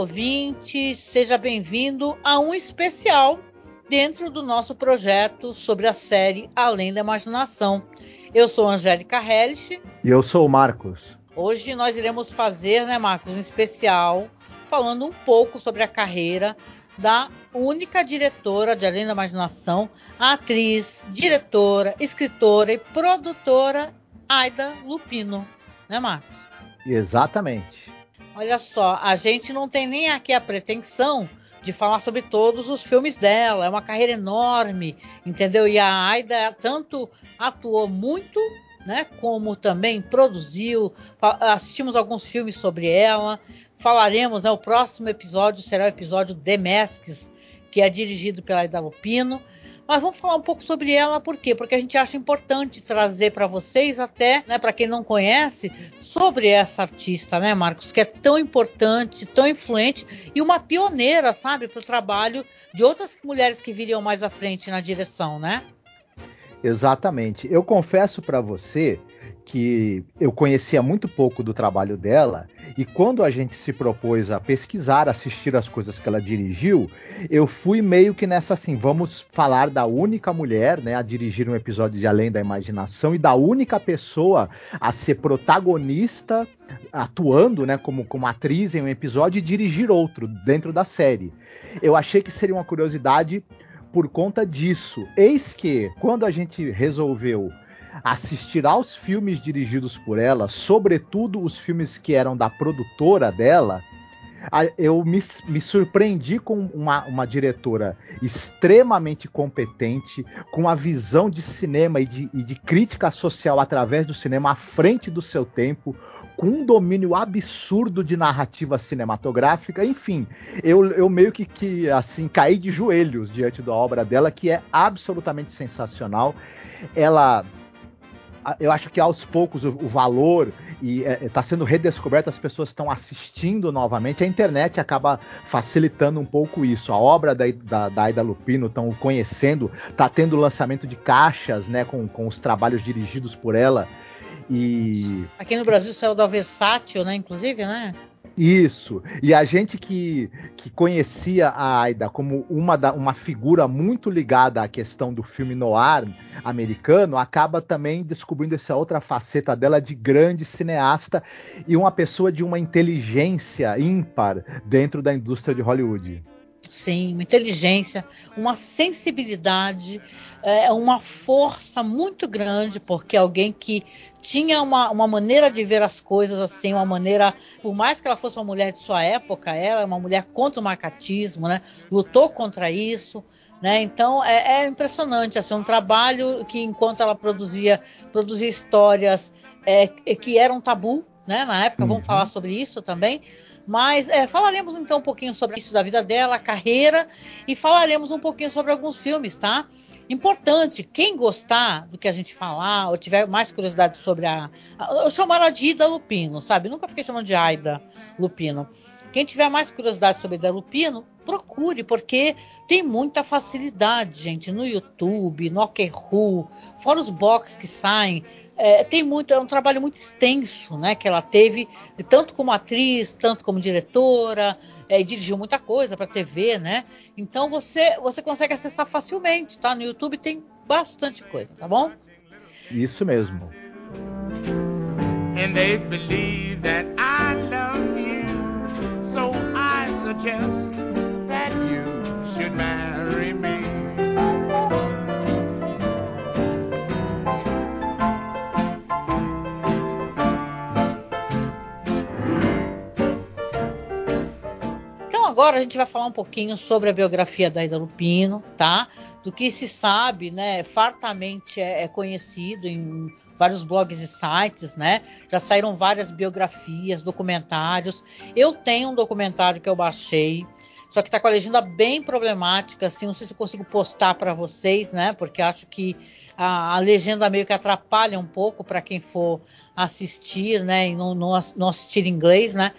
Ouvinte, seja bem-vindo a um especial dentro do nosso projeto sobre a série Além da Imaginação. Eu sou Angélica Hellish. E eu sou o Marcos. Hoje nós iremos fazer, né, Marcos, um especial falando um pouco sobre a carreira da única diretora de Além da Imaginação, atriz, diretora, escritora e produtora Aida Lupino, né, Marcos? Exatamente. Olha só, a gente não tem nem aqui a pretensão de falar sobre todos os filmes dela. É uma carreira enorme, entendeu? E a Aida tanto atuou muito, né, como também produziu. Assistimos alguns filmes sobre ela. Falaremos, né, o próximo episódio será o episódio The Masks, que é dirigido pela Aida Lupino. Mas vamos falar um pouco sobre ela, por quê? Porque a gente acha importante trazer para vocês, até, né, para quem não conhece, sobre essa artista, né, Marcos, que é tão importante, tão influente e uma pioneira, sabe, para o trabalho de outras mulheres que viriam mais à frente na direção, né? Exatamente. Eu confesso para você que eu conhecia muito pouco do trabalho dela e quando a gente se propôs a pesquisar, assistir as coisas que ela dirigiu, eu fui meio que nessa assim, vamos falar da única mulher, né, a dirigir um episódio de Além da Imaginação e da única pessoa a ser protagonista atuando, né, como, como atriz em um episódio e dirigir outro dentro da série. Eu achei que seria uma curiosidade por conta disso. Eis que quando a gente resolveu assistir aos filmes dirigidos por ela, sobretudo os filmes que eram da produtora dela, eu me, me surpreendi com uma, uma, diretora extremamente competente, com a visão de cinema e de, e de, crítica social através do cinema à frente do seu tempo, com um domínio absurdo de narrativa cinematográfica, enfim, eu, eu meio que, que assim caí de joelhos diante da obra dela, que é absolutamente sensacional. Ela eu acho que aos poucos o, o valor e está é, tá sendo redescoberto, as pessoas estão assistindo novamente. A internet acaba facilitando um pouco isso. A obra da, da, da Aida Lupino estão conhecendo, está tendo lançamento de caixas, né, com, com os trabalhos dirigidos por ela. E aqui no Brasil saiu da Versátil, né, inclusive, né? Isso. E a gente que, que conhecia a Aida como uma, da, uma figura muito ligada à questão do filme noir americano, acaba também descobrindo essa outra faceta dela de grande cineasta e uma pessoa de uma inteligência ímpar dentro da indústria de Hollywood. Sim, uma inteligência, uma sensibilidade, é, uma força muito grande, porque alguém que tinha uma, uma maneira de ver as coisas assim, uma maneira, por mais que ela fosse uma mulher de sua época, ela é uma mulher contra o marcatismo, né? Lutou contra isso, né? Então é, é impressionante, assim, um trabalho que enquanto ela produzia, produzia histórias é, que eram tabu, né? Na época, uhum. vamos falar sobre isso também mas é, falaremos então um pouquinho sobre isso da vida dela, a carreira e falaremos um pouquinho sobre alguns filmes, tá? Importante, quem gostar do que a gente falar ou tiver mais curiosidade sobre a. eu chamo ela de Ida Lupino, sabe? Nunca fiquei chamando de Aida Lupino. Quem tiver mais curiosidade sobre Ida Lupino, procure, porque tem muita facilidade, gente, no YouTube, no Okerhu, fora os box que saem é, tem muito, é um trabalho muito extenso, né, que ela teve, tanto como atriz, tanto como diretora, é, e dirigiu muita coisa para TV, né? Então você você consegue acessar facilmente, tá? No YouTube tem bastante coisa, tá bom? Isso mesmo. And they believe that I love you, so I suggest agora a gente vai falar um pouquinho sobre a biografia da Ida Lupino, tá? do que se sabe, né, fartamente é, é, conhecido em vários blogs e sites, né? Já saíram várias biografias, documentários. Eu tenho um documentário que eu baixei, só que está com a legenda bem problemática, assim, não sei se consigo postar para vocês, né? Porque acho que a, a, legenda meio que atrapalha um pouco para quem for assistir, né? E não, não, não assistir inglês, né?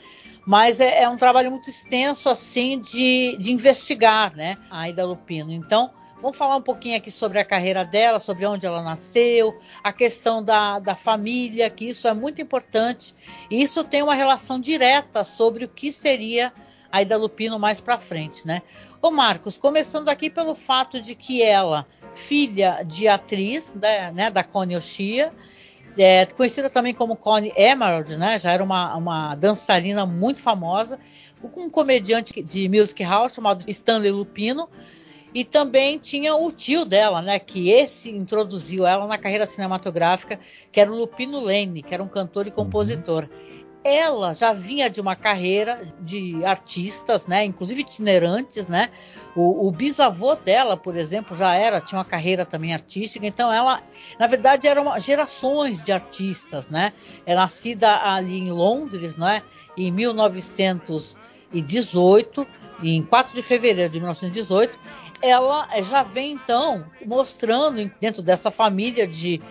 Mas é, é, um trabalho muito extenso, assim, de, de investigar, né? A Ida Lupino. Então, vamos falar um pouquinho aqui sobre a carreira dela, sobre onde ela nasceu, a questão da, da família, que isso é muito importante. E isso tem uma relação direta sobre o que seria a Ida Lupino mais para frente, né? Ô Marcos, começando aqui pelo fato de que ela, filha de atriz, né, né da Connie Oshia, é, conhecida também como Connie Emerald, né? Já era uma, uma dançarina muito famosa, com um comediante de music house chamado Stanley Lupino. E também tinha o tio dela, né? Que esse introduziu ela na carreira cinematográfica, que era o Lupino Lane, que era um cantor e compositor. Uhum ela já vinha de uma carreira de artistas, né, inclusive itinerantes, né? O, o, bisavô dela, por exemplo, já era tinha uma carreira também artística. Então ela, na verdade, eram gerações de artistas, né? É nascida ali em Londres, né? Em 1918, em 4 de fevereiro de 1918, ela já vem então mostrando dentro dessa família de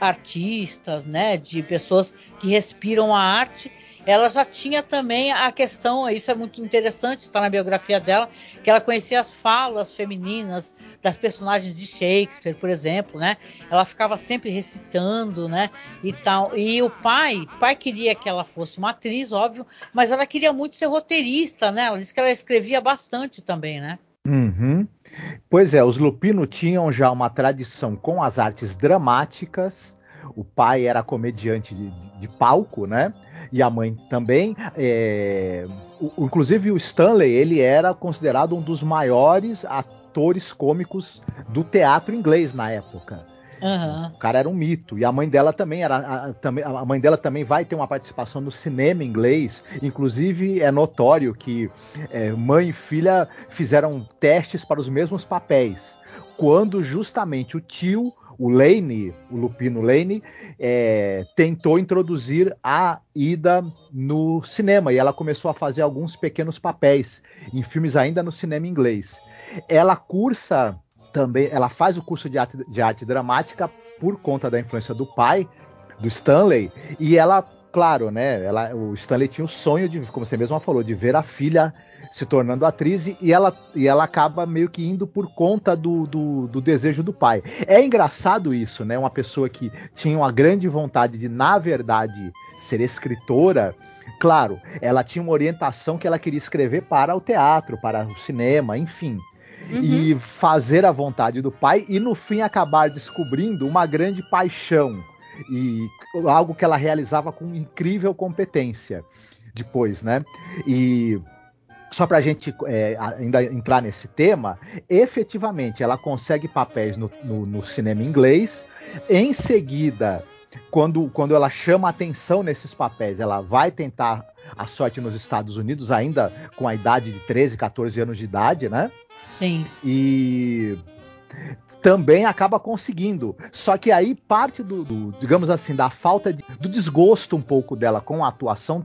artistas, né, de pessoas que respiram a arte, ela já tinha também a questão, isso é muito interessante, está na biografia dela, que ela conhecia as falas femininas das personagens de Shakespeare, por exemplo, né? Ela ficava sempre recitando, né? E tal. E o pai, o pai queria que ela fosse uma atriz, óbvio, mas ela queria muito ser roteirista, né? Ela disse que ela escrevia bastante também, né? Uhum. Pois é, os Lupino tinham já uma tradição com as artes dramáticas. O pai era comediante de, de, palco, né? E a mãe também. É... O, inclusive o Stanley, ele era considerado um dos maiores atores cômicos do teatro inglês na época. Uhum. O cara era um mito. E a mãe dela também era. A, também, a mãe dela também vai ter uma participação no cinema inglês. Inclusive, é notório que é, mãe e filha fizeram testes para os mesmos papéis. Quando justamente o tio, o Lane, o Lupino Lane, é, tentou introduzir a Ida no cinema. E ela começou a fazer alguns pequenos papéis em filmes ainda no cinema inglês. Ela cursa também ela faz o curso de arte, de arte dramática por conta da influência do pai, do Stanley, e ela, claro, né, ela, o Stanley tinha o sonho de, como você mesma falou, de ver a filha se tornando atriz e ela, e ela acaba meio que indo por conta do, do, do, desejo do pai. É engraçado isso, né? Uma pessoa que tinha uma grande vontade de, na verdade, ser escritora. Claro, ela tinha uma orientação que ela queria escrever para o teatro, para o cinema, enfim uhum. e fazer a vontade do pai e no fim acabar descobrindo uma grande paixão e algo que ela realizava com incrível competência depois, né? E só para a gente é, ainda entrar nesse tema, efetivamente ela consegue papéis no, no, no, cinema inglês. Em seguida, quando, quando ela chama atenção nesses papéis, ela vai tentar a sorte nos Estados Unidos, ainda com a idade de 13, 14 anos de idade, né? Sim. E também acaba conseguindo. Só que aí parte do, do digamos assim, da falta de, do desgosto um pouco dela com a atuação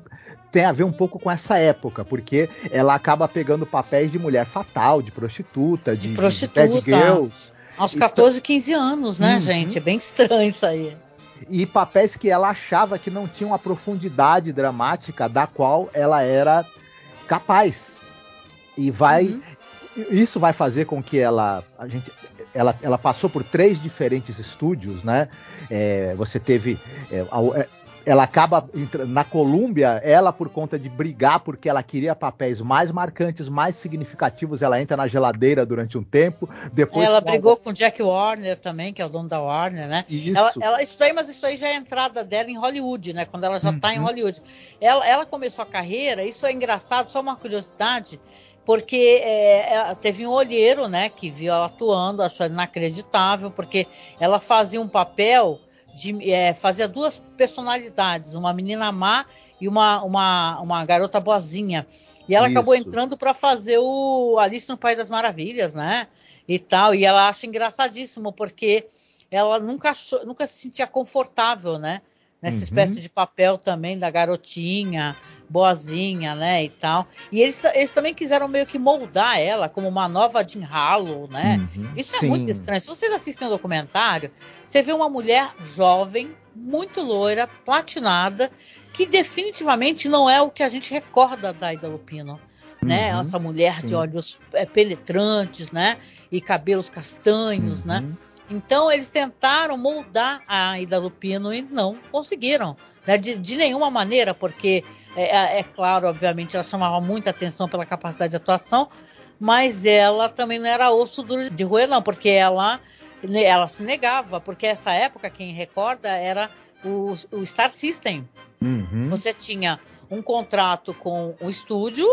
tem a ver um pouco com essa época, porque ela acaba pegando papéis de mulher fatal, de prostituta, de, de prostituta. De girls. Aos 14, 15 anos, né, uhum. gente? É bem estranho isso aí. E papéis que ela achava que não tinham a profundidade dramática da qual ela era capaz. E vai uhum isso vai fazer com que ela a gente ela, ela passou por três diferentes estúdios né é, você teve é, é ela acaba na Colômbia, ela por conta de brigar porque ela queria papéis mais marcantes, mais significativos, ela entra na geladeira durante um tempo. Depois ela brigou com Jack Warner também, que é o dono da Warner, né? Isso. Ela, ela, isso aí, mas isso aí já é a entrada dela em Hollywood, né? Quando ela já está uhum. em Hollywood. Ela, ela começou a carreira, isso é engraçado, só uma curiosidade porque é, é, teve um olheiro, né, que viu ela atuando, achou inacreditável, porque ela fazia um papel de é, fazia duas personalidades, uma menina má e uma, uma, uma garota boazinha. E ela Isso. acabou entrando para fazer o Alice no País das Maravilhas, né? e tal. E ela acha engraçadíssimo porque ela nunca achou, nunca se sentia confortável, né? Nessa uhum. espécie de papel também da garotinha, boazinha, né, e tal. E eles, eles também quiseram meio que moldar ela como uma nova Jean Harlow, né? Uhum, Isso é sim. muito estranho. Se vocês assistem o um documentário, você vê uma mulher jovem, muito loira, platinada, que definitivamente não é o que a gente recorda da Ida Lupino. Né? Uhum, Essa mulher sim. de olhos é, penetrantes, né? E cabelos castanhos, né? uhum. né? Então eles tentaram moldar a Ida Lupino e não conseguiram, né? de, de nenhuma maneira, porque é, é, é, claro, obviamente, ela chamava muita atenção pela capacidade de atuação, mas ela também não era osso duro de roer, não, porque ela, ela se negava, porque essa época, quem recorda, era o, o Star System. Uhum. Você tinha um contrato com o estúdio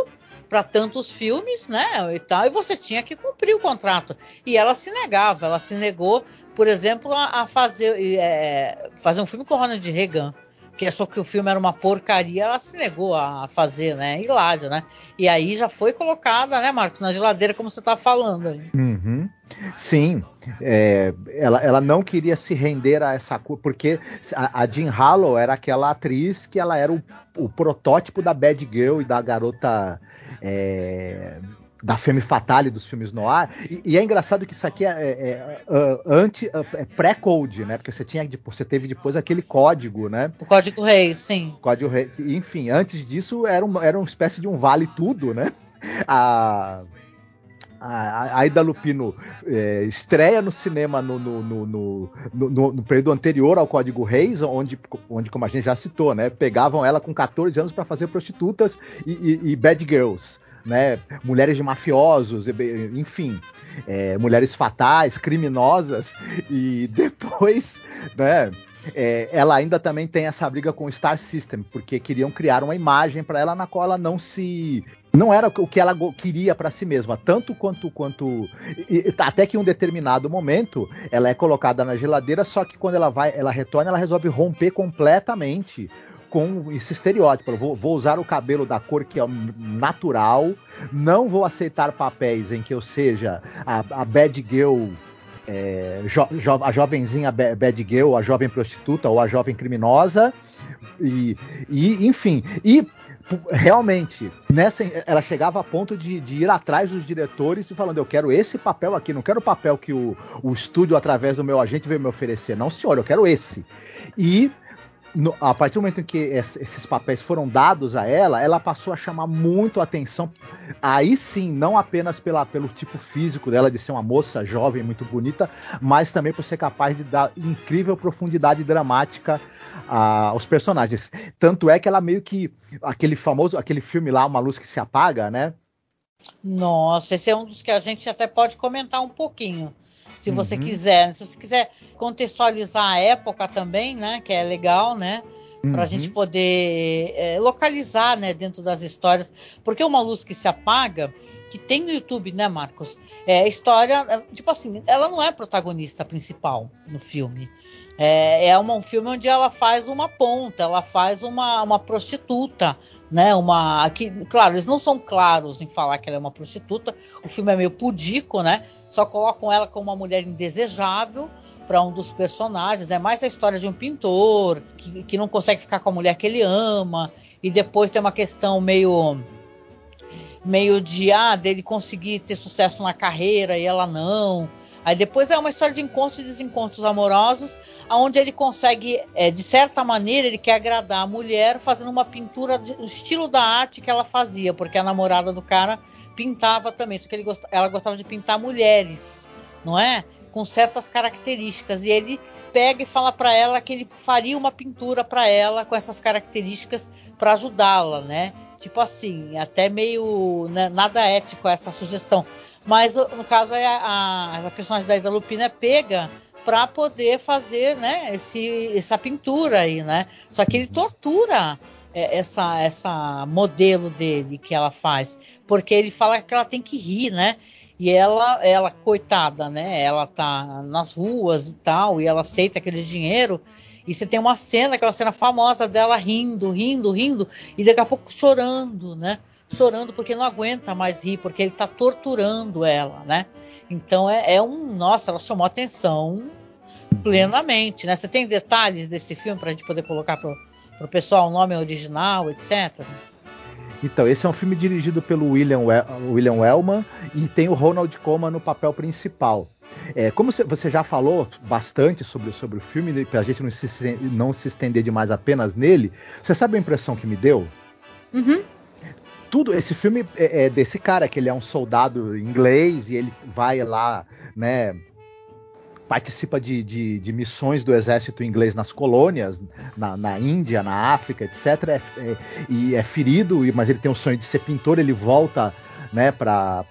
para tantos filmes, né, e tal, e você tinha que cumprir o contrato. E ela se negava, ela se negou, por exemplo, a, a fazer, é, fazer um filme com Ronald Reagan que achou que o filme era uma porcaria, ela se negou a fazer, né? Hilário, né? E aí já foi colocada, né, Marcos, na geladeira, como você tá falando. Uhum. Sim, é, ela, ela não queria se render a essa coisa, porque a, a Jean Hallow era aquela atriz que ela era o, o protótipo da bad girl e da garota é, da femme fatale dos filmes no ar. E, e, é engraçado que isso aqui é, é, é, é anti, é pré-code, né? Porque você tinha você teve depois aquele código, né? O código rei, sim. Código rei. Enfim, antes disso era, uma, era uma espécie de um vale tudo, né? A a Aida Lupino é, estreia no cinema no, no, no, no, período anterior ao Código Reis, onde, onde, como a gente já citou, né, pegavam ela com 14 anos para fazer prostitutas e, e, e, bad girls né? Mulheres de mafiosos, enfim, é, mulheres fatais, criminosas, e depois, né? É, ela ainda também tem essa briga com o Star System, porque queriam criar uma imagem para ela na qual ela não se. Não era o que ela queria para si mesma, tanto quanto. quanto e, até que em um determinado momento ela é colocada na geladeira, só que quando ela vai, ela retorna, ela resolve romper completamente com esse estereótipo. Vou, vou, usar o cabelo da cor que é natural, não vou aceitar papéis em que eu seja a, a bad girl. É, jo, jo, a jovenzinha bad girl, a jovem prostituta ou a jovem criminosa, e, e enfim, e realmente, nessa, ela chegava a ponto de, de, ir atrás dos diretores e falando: Eu quero esse papel aqui, não quero o papel que o, o estúdio, através do meu agente, veio me oferecer. Não, senhor, eu quero esse. E no, a partir do momento em que esses papéis foram dados a ela, ela passou a chamar muito a atenção. Aí sim, não apenas pela, pelo tipo físico dela de ser uma moça jovem, muito bonita, mas também por ser capaz de dar incrível profundidade dramática aos personagens. Tanto é que ela meio que aquele famoso, aquele filme lá, Uma Luz que se apaga, né? Nossa, esse é um dos que a gente até pode comentar um pouquinho se você uhum. quiser. Se você quiser contextualizar a época também, né? Que é legal, né? Uhum. Para a gente poder é, localizar, né, dentro das histórias, porque uma luz que se apaga, que tem no YouTube, né, Marcos? É história, é, tipo assim, ela não é protagonista principal no filme. É, é um filme onde ela faz uma ponta, ela faz uma, uma prostituta, né? Uma, aqui, claro, eles não são claros em falar que ela é uma prostituta. O filme é meio pudico, né? Só colocam ela como uma mulher indesejável para um dos personagens. É mais a história de um pintor que, que não consegue ficar com a mulher que ele ama. E depois tem uma questão meio meio de ah, dele conseguir ter sucesso na carreira e ela não. Aí depois é uma história de encontros e desencontros amorosos, onde ele consegue, é, de certa maneira, ele quer agradar a mulher fazendo uma pintura do estilo da arte que ela fazia, porque a namorada do cara pintava também, só que ele gost... ela gostava de pintar mulheres, não é? Com certas características. E ele pega e fala para ela que ele faria uma pintura para ela com essas características para ajudá-la, né? Tipo assim, até meio né, nada ético essa sugestão. Mas no caso é a, a personagem da Ida Lupina é pega para poder fazer, né, esse, essa pintura aí, né? Só que ele tortura é, essa essa modelo dele que ela faz, porque ele fala que ela tem que rir, né? E ela, ela coitada, né? Ela tá nas ruas e tal, e ela aceita aquele dinheiro E você tem uma cena, que é uma cena famosa dela rindo, rindo, rindo, e daqui a pouco chorando, né? Chorando porque não aguenta mais rir, porque ele está torturando ela, né? Então é, é, um. Nossa, ela chamou atenção plenamente, né? Você tem detalhes desse filme para a gente poder colocar para o pessoal o nome original, etc. Então, esse é um filme dirigido pelo William, William Wellman e tem o Ronald Koeman no papel principal. É, como você já falou bastante sobre, sobre o filme, né, para a gente não se, não se estender demais apenas nele, você sabe a impressão que me deu? Uhum. Tudo, esse filme é, é desse cara, que ele é um soldado inglês e ele vai lá, né, participa de, de, de, missões do exército inglês nas colônias, na, na Índia, na África, etc. É, é, e é ferido, mas ele tem o sonho de ser pintor, ele volta né, para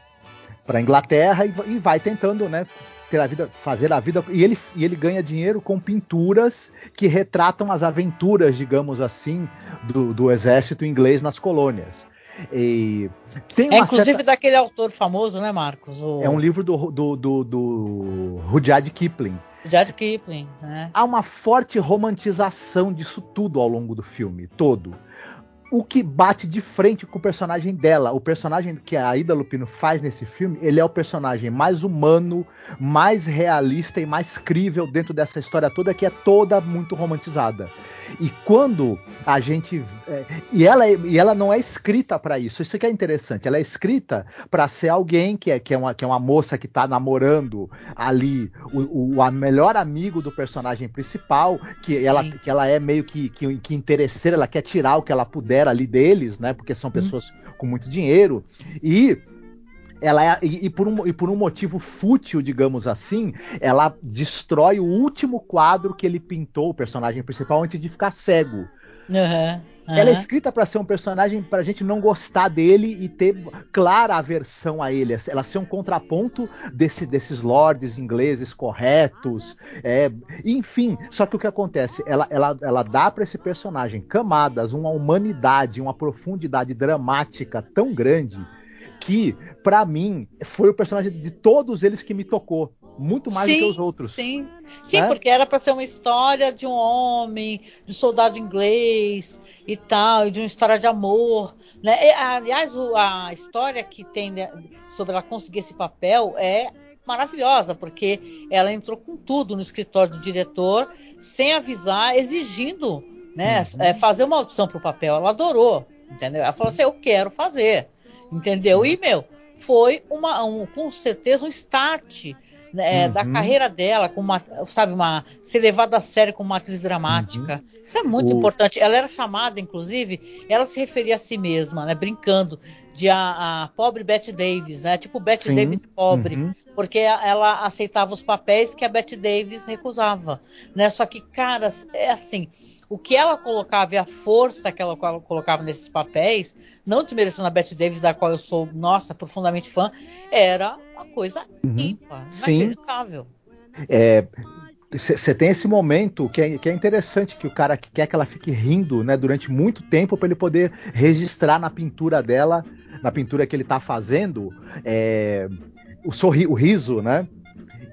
para Inglaterra e, e, vai tentando né, ter a vida, fazer a vida. E ele, e ele ganha dinheiro com pinturas que retratam as aventuras, digamos assim, do, do exército inglês nas colônias. E tem é inclusive certa... daquele autor famoso, né, Marcos? O... É um livro do, do, do, do Rudyard Kipling. Rudyard Kipling, né? Há uma forte romantização disso tudo ao longo do filme, todo o que bate de frente com o personagem dela. O personagem que a Ida Lupino faz nesse filme, ele é o personagem mais humano, mais realista e mais crível dentro dessa história toda, que é toda muito romantizada. E quando a gente. É, e, ela, é, e ela não é escrita para isso. Isso que é interessante. Ela é escrita para ser alguém que é, que, é uma, que é uma moça que tá namorando ali o, o a melhor amigo do personagem principal, que ela, que ela é meio que, que, que interesseira, ela quer tirar o que ela puder ali deles, né? Porque são uhum. pessoas hum. com muito dinheiro. E ela é, e, e, por um, e por um motivo fútil, digamos assim, ela destrói o último quadro que ele pintou, o personagem principal, antes de ficar cego. Uhum. Uhum. Ela é escrita para ser um personagem pra gente não gostar dele e ter clara aversão a ele. Ela ser um contraponto desse, desses lords ingleses corretos. É, enfim, só que o que acontece? Ela, ela, ela dá para esse personagem camadas, uma humanidade, uma profundidade dramática tão grande que, para mim, foi o personagem de todos eles que me tocou muito mais sim, do que os outros. Sim, sim, né? porque era para ser uma história de um homem, de um soldado inglês e tal, e de uma história de amor. Né? E, aliás, a história que tem sobre ela conseguir esse papel é maravilhosa, porque ela entrou com tudo no escritório do diretor, sem avisar, exigindo né, uhum. é, fazer uma audição para o papel. Ela adorou, entendeu? Ela falou assim: eu quero fazer, entendeu? E, meu, foi uma, um, com certeza um start né, uhum. da carreira dela, com uma, sabe, uma ser levada a sério como uma atriz dramática. Uhum. Isso é muito o... importante. Ela era chamada, inclusive, ela se referia a si mesma, né, brincando de a, a pobre Bette Davis, né, tipo Bette Sim. Davis pobre, uhum. porque ela aceitava os papéis que a Bette Davis recusava, né? Só que, cara, é assim o que ela colocava e a força que ela colocava nesses papéis, não desmerecendo a Bette Davis, da qual eu sou, nossa, profundamente fã, era uma coisa uhum. ímpar, inacreditável. É, você tem esse momento que é, que é, interessante que o cara que quer que ela fique rindo né, durante muito tempo para ele poder registrar na pintura dela, na pintura que ele está fazendo, é, o, sorri, o riso, né?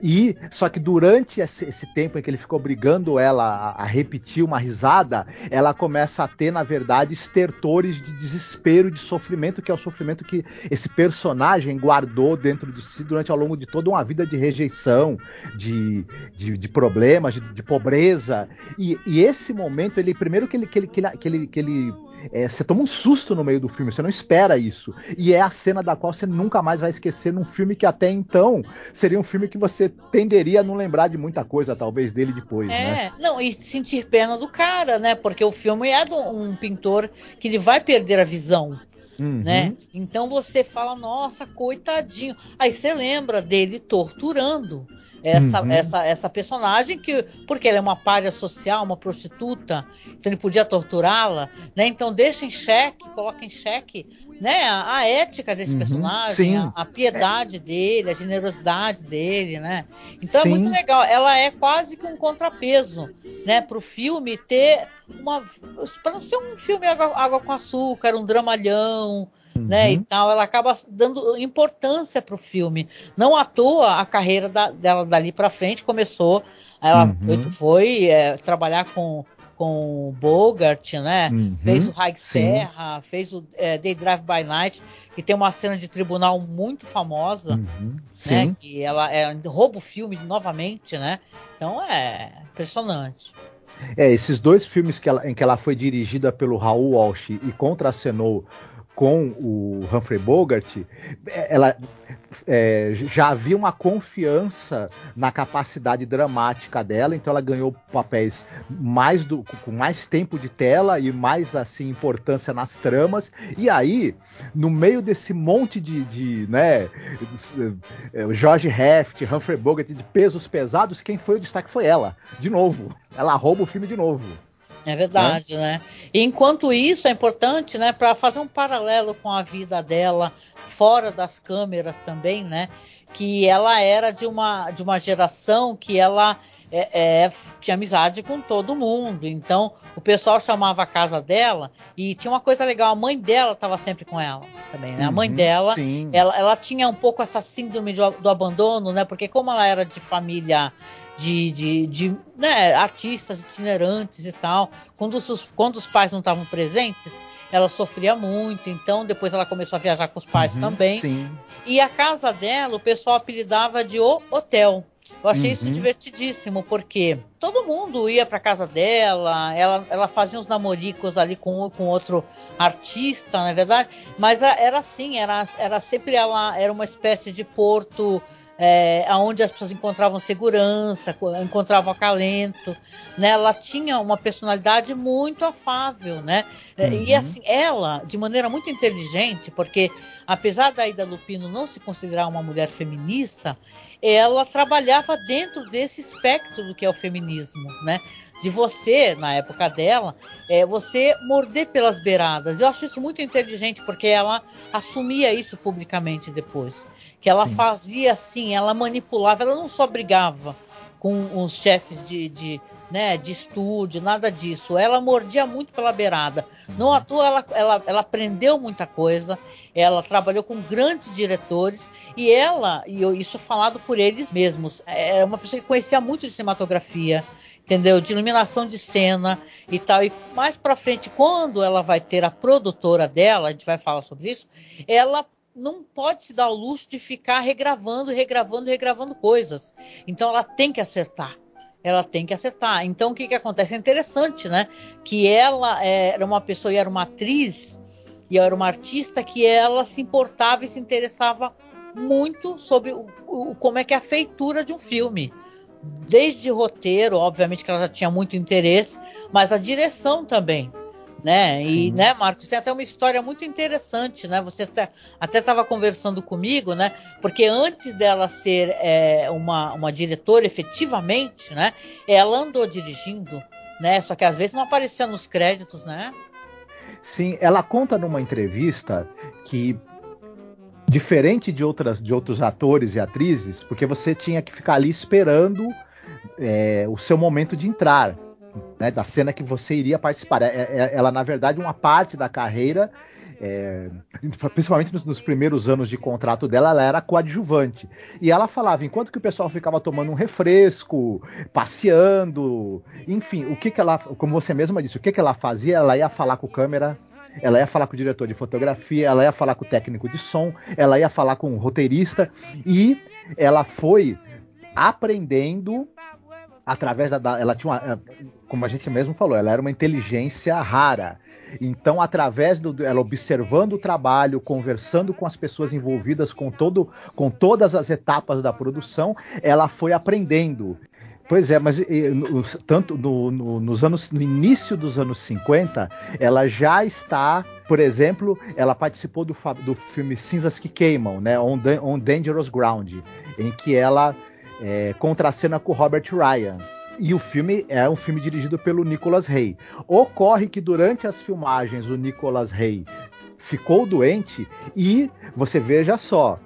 E só que durante esse, esse, tempo em que ele ficou obrigando ela a, a, repetir uma risada, ela começa a ter, na verdade, estertores de desespero, de sofrimento, que é o sofrimento que esse personagem guardou dentro de si durante ao longo de toda uma vida de rejeição, de, de, de problemas, de, de pobreza. E, e, esse momento, ele primeiro que ele, que ele, que ele, que ele, que ele é, você toma um susto no meio do filme, você não espera isso. E é a cena da qual você nunca mais vai esquecer num filme que até então seria um filme que você tenderia a não lembrar de muita coisa, talvez, dele depois. É, né? não, e sentir pena do cara, né? Porque o filme é de um pintor que ele vai perder a visão. Uhum. Né? Então você fala, nossa, coitadinho. Aí você lembra dele torturando essa, uhum. essa, essa personagem que porque ela é uma párea social, uma prostituta, então ele podia torturá-la, né? Então deixa em xeque, coloca em xeque, né? A, a ética desse uhum. personagem, a, a, piedade é. dele, a generosidade dele, né? Então Sim. é muito legal. Ela é quase que um contrapeso, né? Para o filme ter uma, para não ser um filme água, água com açúcar, um dramalhão uhum. né, e tal, ela acaba dando importância para o filme. Não à toa a carreira da, dela dali para frente começou Ela uhum. foi é, trabalhar com com o Bogart, né? Uhum, fez o High Serra, fez o é, Day Drive by Night, que tem uma cena de tribunal muito famosa, uhum, né? Que ela é, rouba o filme novamente, né? Então é impressionante. É, esses dois filmes que ela, em que ela foi dirigida pelo Raul Walsh e contracenou com o Humphrey Bogart, ela é, já havia uma confiança na capacidade dramática dela, então ela ganhou papéis mais do, com mais tempo de tela e mais assim importância nas tramas. E aí, no meio desse monte de, de né, George Heft, Humphrey Bogart de pesos pesados, quem foi o destaque foi ela, de novo. Ela rouba o filme de novo. É verdade, né? E enquanto isso é importante, né, para fazer um paralelo com a vida dela fora das câmeras também, né? Que ela era de uma de uma geração que ela é, é, tinha amizade com todo mundo. Então o pessoal chamava a casa dela e tinha uma coisa legal. A mãe dela estava sempre com ela também, né? A mãe uhum, dela, ela, ela, tinha um pouco essa síndrome do, do abandono, né? Porque como ela era de família de, de, de né, artistas itinerantes e tal. Quando os, quando os pais não estavam presentes, ela sofria muito. Então, depois ela começou a viajar com os pais uhum, também. Sim. E a casa dela, o pessoal apelidava de O Hotel. Eu achei uhum. isso divertidíssimo, porque todo mundo ia para casa dela, ela, ela fazia uns namoricos ali com um com outro artista, não é verdade? Mas era assim, era, era sempre ela, era uma espécie de porto é, onde as pessoas encontravam segurança, encontravam acalento, né? Ela tinha uma personalidade muito afável, né? É, uhum. E assim, ela, de maneira muito inteligente, porque apesar da Ida Lupino não se considerar uma mulher feminista, ela trabalhava dentro desse espectro do que é o feminismo, né? De você, na época dela, é, você morder pelas beiradas. Eu acho isso muito inteligente, porque ela assumia isso publicamente depois. Que ela Sim. fazia assim, ela manipulava, ela não só brigava com os chefes de, de né, de estúdio, nada disso. Ela mordia muito pela beirada. Não à toa ela, ela, ela aprendeu muita coisa, ela trabalhou com grandes diretores e ela, e isso falado por eles mesmos, é uma pessoa que conhecia muito de cinematografia, entendeu? De iluminação de cena e tal. E mais para frente, quando ela vai ter a produtora dela, a gente vai falar sobre isso, ela não pode se dar o luxo de ficar regravando, regravando, regravando coisas. Então ela tem que acertar ela tem que acertar. Então o que, que acontece? É interessante, né? Que ela é, era uma pessoa e era uma atriz e era uma artista que ela se importava e se interessava muito sobre o, o, como é que é a feitura de um filme. Desde roteiro, obviamente que ela já tinha muito interesse, mas a direção também né? E, né, Marcos, tem até uma história muito interessante, né? Você até estava conversando comigo, né? Porque antes dela ser é, uma, uma diretora efetivamente, né? Ela andou dirigindo, né? Só que às vezes não aparecia nos créditos, né? Sim, ela conta numa entrevista que diferente de outras de outros atores e atrizes, porque você tinha que ficar ali esperando é, o seu momento de entrar né, da cena que você iria participar. É, é, ela, na verdade, uma parte da carreira, é, principalmente nos, nos, primeiros anos de contrato dela, ela era coadjuvante. E ela falava, enquanto que o pessoal ficava tomando um refresco, passeando, enfim, o que, que ela, como você mesma disse, o que, que ela fazia? Ela ia falar com câmera, ela ia falar com o diretor de fotografia, ela ia falar com o técnico de som, ela ia falar com o roteirista e ela foi aprendendo através da, ela tinha uma, como a gente mesmo falou, ela era uma inteligência rara. Então, através do ela observando o trabalho, conversando com as pessoas envolvidas com todo com todas as etapas da produção, ela foi aprendendo. Pois é, mas no, tanto no, no, nos anos, no início dos anos 50, ela já está, por exemplo, ela participou do, do filme Cinzas que Queimam, né, On, On Dangerous Ground, em que ela é, contracena com Robert Ryan. E o filme é um filme dirigido pelo Nicolas Rey. Ocorre que durante as filmagens o Nicolas Rey ficou doente e você veja só,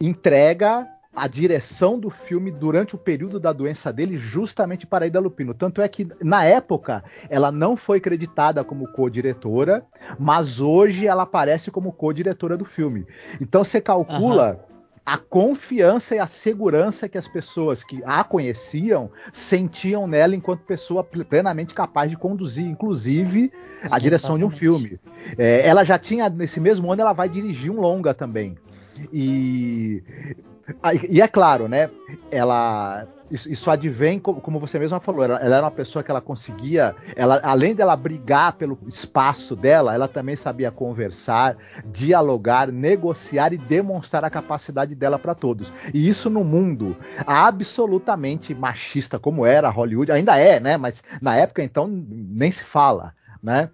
entrega a direção do filme durante o período da doença dele justamente para Ida Lupino. Tanto é que na época ela não foi creditada como co-diretora, mas hoje ela aparece como co-diretora do filme. Então você calcula uhum a confiança e a segurança que as pessoas que a conheciam sentiam nela enquanto pessoa plenamente capaz de conduzir, inclusive, a direção de um filme. É, ela já tinha, nesse mesmo ano, ela vai dirigir um longa também. E, e é claro, né? Ela isso, isso advém, como, como, você mesma falou, ela, ela, era uma pessoa que ela conseguia, ela, além dela brigar pelo espaço dela, ela também sabia conversar, dialogar, negociar e demonstrar a capacidade dela para todos. E isso no mundo absolutamente machista como era Hollywood, ainda é, né? Mas na época então nem se fala, né?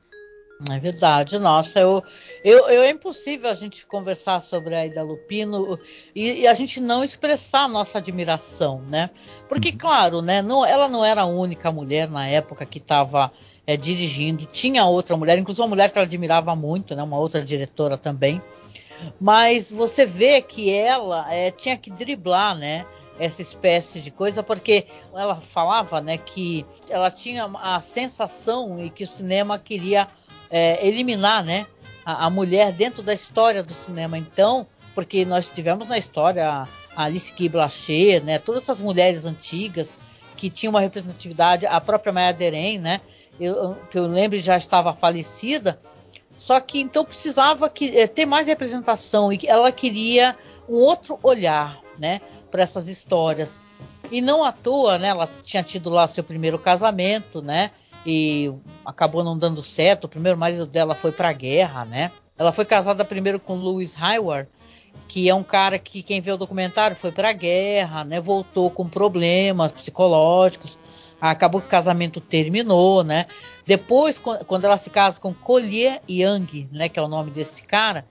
É verdade, nossa, eu, eu, eu, é impossível a gente conversar sobre a Ida Lupino e, e, a gente não expressar a nossa admiração, né? Porque, uhum. claro, né, não, ela não era a única mulher na época que estava é, dirigindo, tinha outra mulher, inclusive uma mulher que ela admirava muito, né, uma outra diretora também, mas você vê que ela é, tinha que driblar, né? essa espécie de coisa, porque ela falava, né, que ela tinha a sensação e que o cinema queria é, eliminar, né, a, a, mulher dentro da história do cinema. Então, porque nós tivemos na história a, Alice Guy Blaché, né, todas essas mulheres antigas que tinham uma representatividade, a própria Maya Deren, né, eu, que eu lembro já estava falecida, só que então precisava que, é, ter mais representação e ela queria um outro olhar, né, para essas histórias. E não à toa, né, ela tinha tido lá seu primeiro casamento, né, e acabou não dando certo. O primeiro marido dela foi para a guerra, né? Ela foi casada primeiro com Louis Hayward, que é um cara que quem vê o documentário foi para a guerra, né? Voltou com problemas psicológicos. Acabou que o casamento terminou, né? Depois, quando ela se casa com Collier Young, né, que é o nome desse cara,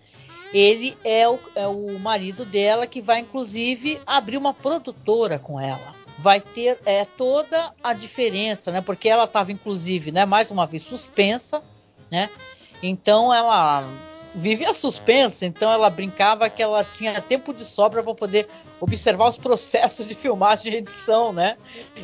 ele é o, é o marido dela que vai inclusive abrir uma produtora com ela vai ter é, toda a diferença, né? Porque ela estava, inclusive, né, mais uma vez suspensa, né? Então ela vive a suspensa, então ela brincava que ela tinha tempo de sobra para poder observar os processos de filmagem e edição, né?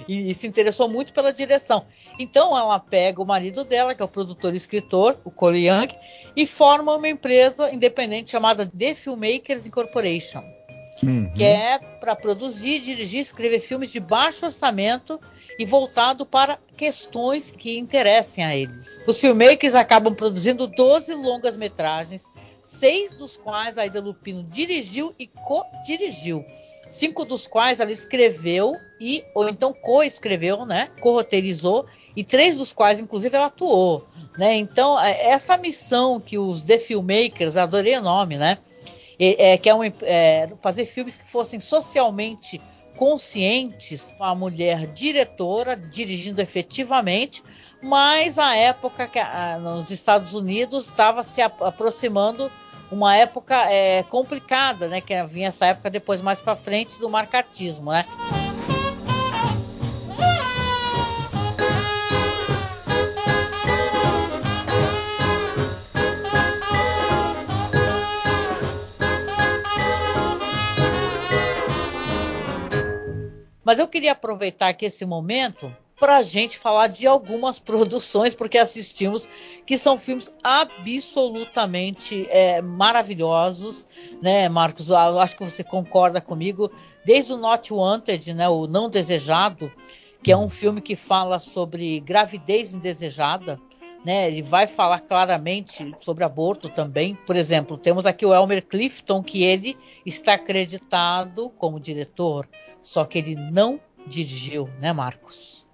E, e, se interessou muito pela direção. Então ela pega o marido dela, que é o produtor e escritor, o Cole Young, e forma uma empresa independente chamada The Filmmakers Incorporation uhum. que é para produzir, dirigir, escrever filmes de baixo orçamento e voltado para questões que interessem a eles. Os filmmakers acabam produzindo 12 longas metragens, seis dos quais a Ida Lupino dirigiu e co-dirigiu. Cinco dos quais ela escreveu e ou então co-escreveu, né? Co-roteirizou e três dos quais, inclusive, ela atuou, né? Então, é, essa missão que os The Filmmakers, adorei o nome, né? É, que é, um, é, fazer filmes que fossem socialmente conscientes, uma mulher diretora dirigindo efetivamente, mas a época que a, nos Estados Unidos estava se aproximando uma época é, complicada, né? Que vinha essa época depois mais para frente do marcatismo, né? Mas eu queria aproveitar aqui esse momento para a gente falar de algumas produções, porque assistimos, que são filmes absolutamente é, maravilhosos, né, Marcos? Eu acho que você concorda comigo. Desde o Not Wanted, né, o Não Desejado, que é um filme que fala sobre gravidez indesejada, né? Ele vai falar claramente sobre aborto também. Por exemplo, temos aqui o Elmer Clifton, que ele está acreditado como diretor, só que ele não dirigiu, né, Marcos?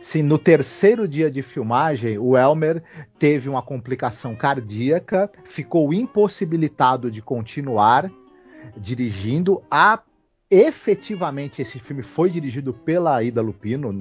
Sim, no terceiro dia de filmagem, o Elmer teve uma complicação cardíaca, ficou impossibilitado de continuar dirigindo. A efetivamente esse filme foi dirigido pela Ida Lupino,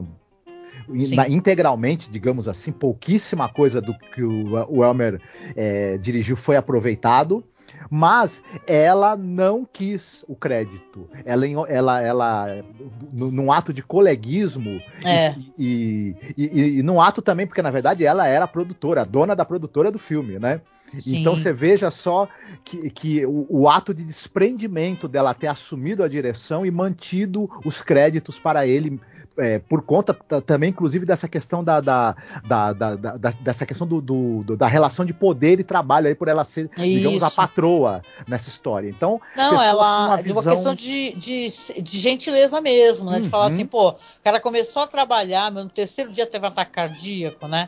na, integralmente, digamos assim, pouquíssima coisa do que o, o Elmer é, dirigiu foi aproveitado mas ela não quis o crédito. Ela, ela, ela num ato de coleguismo é. e, e, e, e, num ato também, porque na verdade ela era a produtora, a dona da produtora do filme, né? Sim. Então você veja só que, que o, o, ato de desprendimento dela ter assumido a direção e mantido os créditos para ele. É, por conta também, inclusive, dessa questão da, da, da, da dessa questão do, do, da relação de poder e trabalho aí por ela ser, Isso. digamos, a patroa nessa história. Então, não, ela uma visão... de uma questão de, de, de gentileza mesmo, né? Uhum. De falar assim, pô, o cara começou a trabalhar, no terceiro dia teve um ataque cardíaco, né?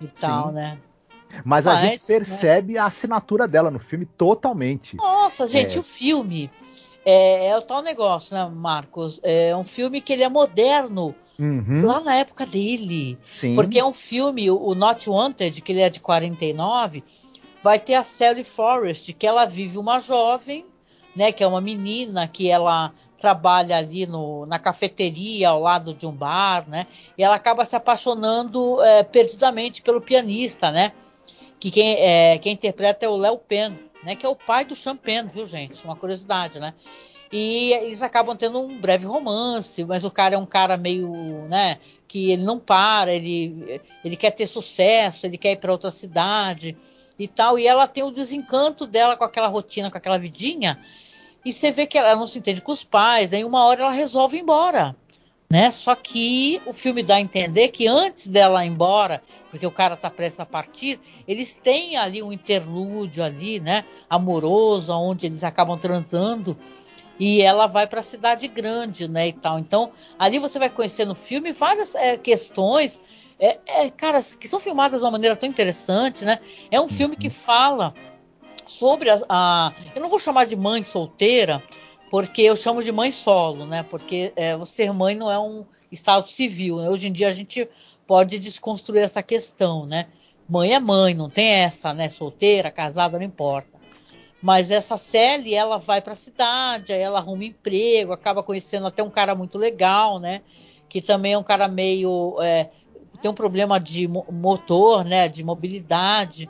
E tal, Sim. né? Mas, Mas, a gente né? percebe né? a assinatura dela no filme totalmente. Nossa, gente, é. o filme é, é, o tal negócio, né, Marcos? É um filme que ele é moderno. Uhum. Lá na época dele. Sim. Porque é um filme, o Not Wanted, que ele é de 49, vai ter a Sally Forrest, que ela vive uma jovem, né? Que é uma menina que ela trabalha ali no, na cafeteria ao lado de um bar, né? E ela acaba se apaixonando é, perdidamente pelo pianista, né? que quem, é, quem interpreta é o Léo Penn, né, que é o pai do Penn, viu, gente? Uma curiosidade, né? E eles acabam tendo um breve romance, mas o cara é um cara meio, né, que ele não para, ele, ele quer ter sucesso, ele quer ir para outra cidade e tal, e ela tem o desencanto dela com aquela rotina, com aquela vidinha, e você vê que ela não se entende com os pais, daí uma hora ela resolve ir embora né? Só que o filme dá a entender que antes dela ir embora, porque o cara está prestes a partir, eles têm ali um interlúdio ali, né? Amoroso, onde eles acabam transando e ela vai para a cidade grande, né? E tal. Então ali você vai conhecer no filme várias é, questões, é, é, cara, que são filmadas de uma maneira tão interessante, né? É um filme que uhum. fala sobre a, a eu não vou chamar de mãe solteira porque eu chamo de mãe solo, né? Porque é, ser mãe não é um estado civil. Né? Hoje em dia a gente pode desconstruir essa questão, né? Mãe é mãe, não tem essa, né? Solteira, casada, não importa. Mas essa Sally, ela vai para a cidade, aí ela arruma emprego, acaba conhecendo até um cara muito legal, né? Que também é um cara meio é, tem um problema de motor, né? De mobilidade,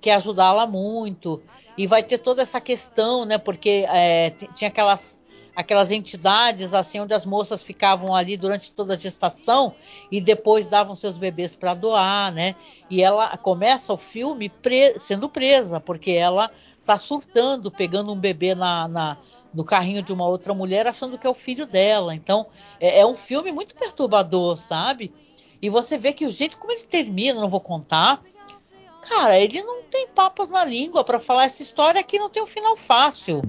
quer ajudá-la muito e vai ter toda essa questão, né? Porque é, tinha aquelas aquelas entidades assim onde as moças ficavam ali durante toda a gestação e depois davam seus bebês para doar, né? E ela começa o filme pre sendo presa porque ela está surtando, pegando um bebê na, na, no carrinho de uma outra mulher, achando que é o filho dela. Então é, é um filme muito perturbador, sabe? E você vê que o jeito como ele termina, não vou contar, cara, ele não tem papas na língua para falar essa história que não tem um final fácil.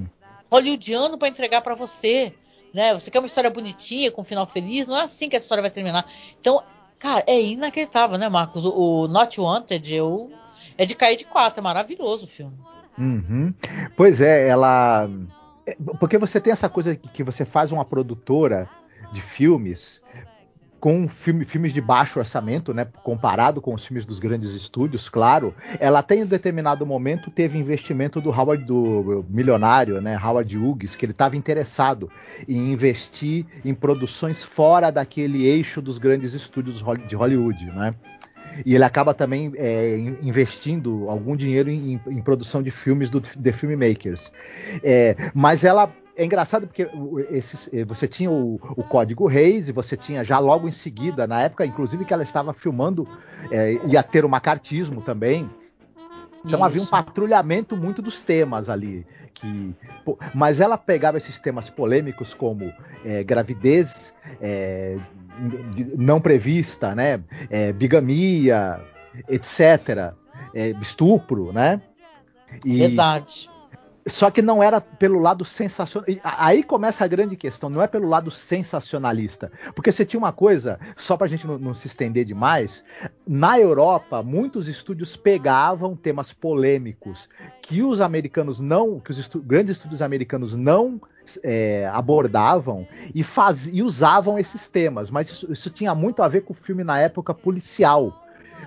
Hollywoodiano para entregar para você, né? Você quer uma história bonitinha com um final feliz, não é assim que a história vai terminar. Então, cara, é inacreditável, né, Marcos? O, o Not Wanted, eu é de cair de quatro, é maravilhoso o filme. Uhum. Pois é, ela é, porque você tem essa coisa que você faz uma produtora de filmes com filme, filmes de baixo orçamento, né, comparado com os filmes dos grandes estúdios, claro, ela até em determinado momento teve investimento do Howard, do milionário, né, Howard Hughes, que ele estava interessado em investir em produções fora daquele eixo dos grandes estúdios de Hollywood, né? E ele acaba também é, investindo algum dinheiro em, em, produção de filmes do The Filmmakers. É, mas ela é engraçado porque esses, eh, você tinha o, o, Código Reis e você tinha já logo em seguida, na época, inclusive, que ela estava filmando, é, ia ter o macartismo também. Então Isso. havia um patrulhamento muito dos temas ali. Que, mas ela pegava esses temas polêmicos como é, gravidez é, não prevista, né, é, bigamia, etc., estupro, né? E, Verdade só que não era pelo lado sensacional. Aí começa a grande questão, não é pelo lado sensacionalista. Porque você tinha uma coisa, só pra gente não, não se estender demais, na Europa, muitos estúdios pegavam temas polêmicos que os americanos não, que os estu grandes estúdios americanos não é, abordavam e, faz, e usavam esses temas. Mas isso, isso tinha muito a ver com o filme na época policial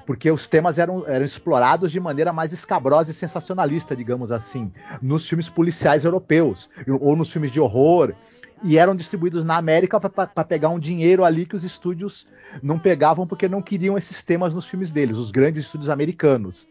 porque os temas eram, eram explorados de maneira mais escabrosa e sensacionalista, digamos assim, nos filmes policiais europeus ou nos filmes de horror. e eram distribuídos na América para pegar um dinheiro ali que os estúdios não pegavam porque não queriam esses temas nos filmes deles, os grandes estúdios americanos.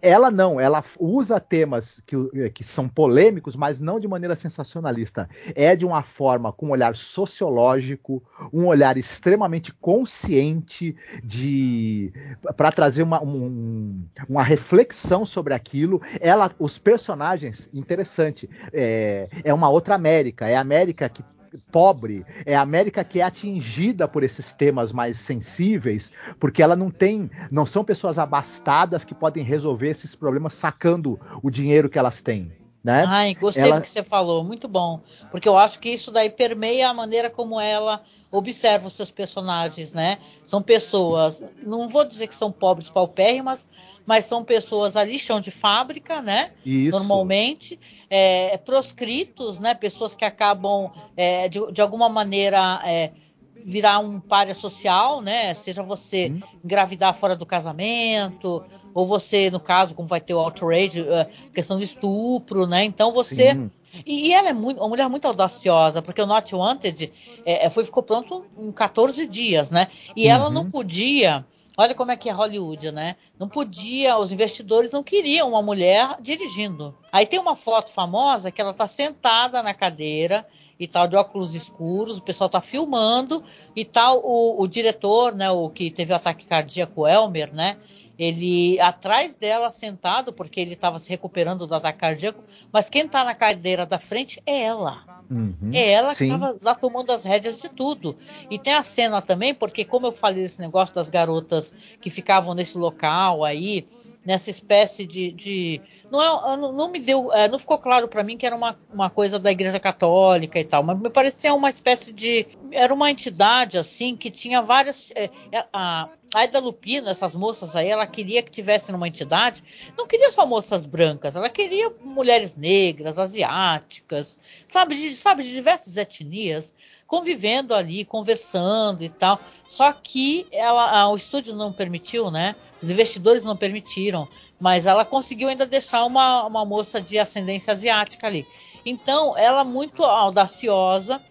Ela não, ela usa temas que, que são polêmicos, mas não de maneira sensacionalista. É de uma forma com um olhar sociológico, um olhar extremamente consciente de para trazer uma, um, uma reflexão sobre aquilo. Ela, os personagens, interessante, é, é uma outra América, é a América que pobre, é a América que é atingida por esses temas mais sensíveis, porque ela não tem, não são pessoas abastadas que podem resolver esses problemas sacando o dinheiro que elas têm. Né? Ai, gostei ela... do que você falou, muito bom. Porque eu acho que isso daí permeia a maneira como ela observa os seus personagens, né? São pessoas, não vou dizer que são pobres paupérrimas, mas são pessoas ali, chão de fábrica, né? Isso. Normalmente, é, proscritos, né? Pessoas que acabam, é, de, de, alguma maneira, é, virar um párea social, né? Seja você hum. engravidar fora do casamento, ou você, no caso, como vai ter o outrage, uh, questão de estupro, né? Então você. E, e, ela é muito, uma mulher muito audaciosa, porque o Not Wanted é, é foi, ficou pronto em 14 dias, né? E uhum. ela não podia Olha como é que é Hollywood, né? Não podia, os investidores não queriam uma mulher dirigindo. Aí tem uma foto famosa que ela está sentada na cadeira e tal, de óculos escuros, o pessoal está filmando e tal, o, o, diretor, né, o que teve o ataque cardíaco, Elmer, né? Ele atrás dela sentado, porque ele estava se recuperando do ataque cardíaco, mas quem está na cadeira da frente é ela. Uhum, é ela que estava lá tomando as rédeas de tudo. E tem a cena também, porque como eu falei desse negócio das garotas que ficavam nesse local aí, nessa espécie de, de não, é, não me deu, é, não ficou claro para mim que era uma, uma coisa da Igreja Católica e tal, mas me parecia uma espécie de, era uma entidade assim que tinha várias, é, é a, a Aida Lupino, essas moças aí, ela queria que tivesse numa entidade, não queria só moças brancas, ela queria mulheres negras, asiáticas, sabe, de, sabe, de diversas etnias, convivendo ali, conversando e tal. Só que ela, o estúdio não permitiu, né? Os investidores não permitiram, mas ela conseguiu ainda deixar uma, uma moça de ascendência asiática ali. Então, ela muito audaciosa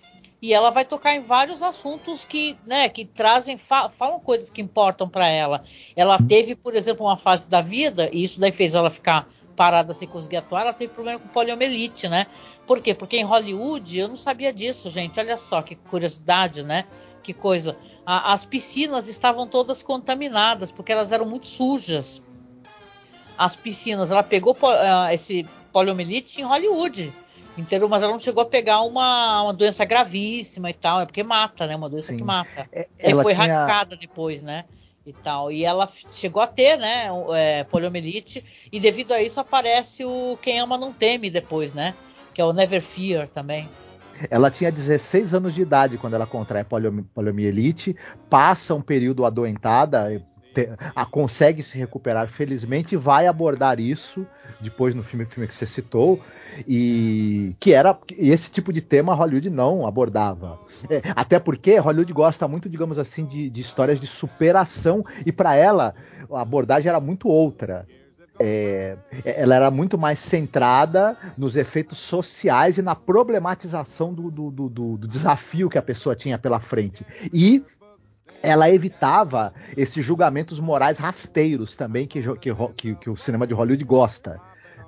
e ela vai tocar em vários assuntos que, né, que trazem, fa falam coisas que importam para ela. Ela teve, por exemplo, uma fase da vida, e isso daí fez ela ficar parada sem conseguir atuar, ela teve problema com poliomielite, né? Por quê? Porque em Hollywood, eu não sabia disso, gente. Olha só que curiosidade, né? Que coisa. A, as piscinas estavam todas contaminadas porque elas eram muito sujas. As piscinas, ela pegou uh, esse poliomielite em Hollywood, entendeu? Mas ela não chegou a pegar uma, uma doença gravíssima e tal, é porque mata, né? Uma doença Sim. que mata. É, e foi tinha... erradicada depois, né? e tal. E ela chegou a ter, né, é, poliomielite, e devido a isso aparece o Quem Ama Não Teme depois, né? Que é o Never Fear também. Ela tinha 16 anos de idade quando ela contrai poliomielite, passa um período adoentada, te, a, consegue se recuperar felizmente e vai abordar isso depois no filme, filme que você citou e que era esse tipo de tema Hollywood não abordava é, até porque Hollywood gosta muito digamos assim de, de histórias de superação e para ela a abordagem era muito outra é, ela era muito mais centrada nos efeitos sociais e na problematização do, do, do, do, desafio que a pessoa tinha pela frente. E ela evitava esses julgamentos morais rasteiros também que, que, que o cinema de Hollywood gosta.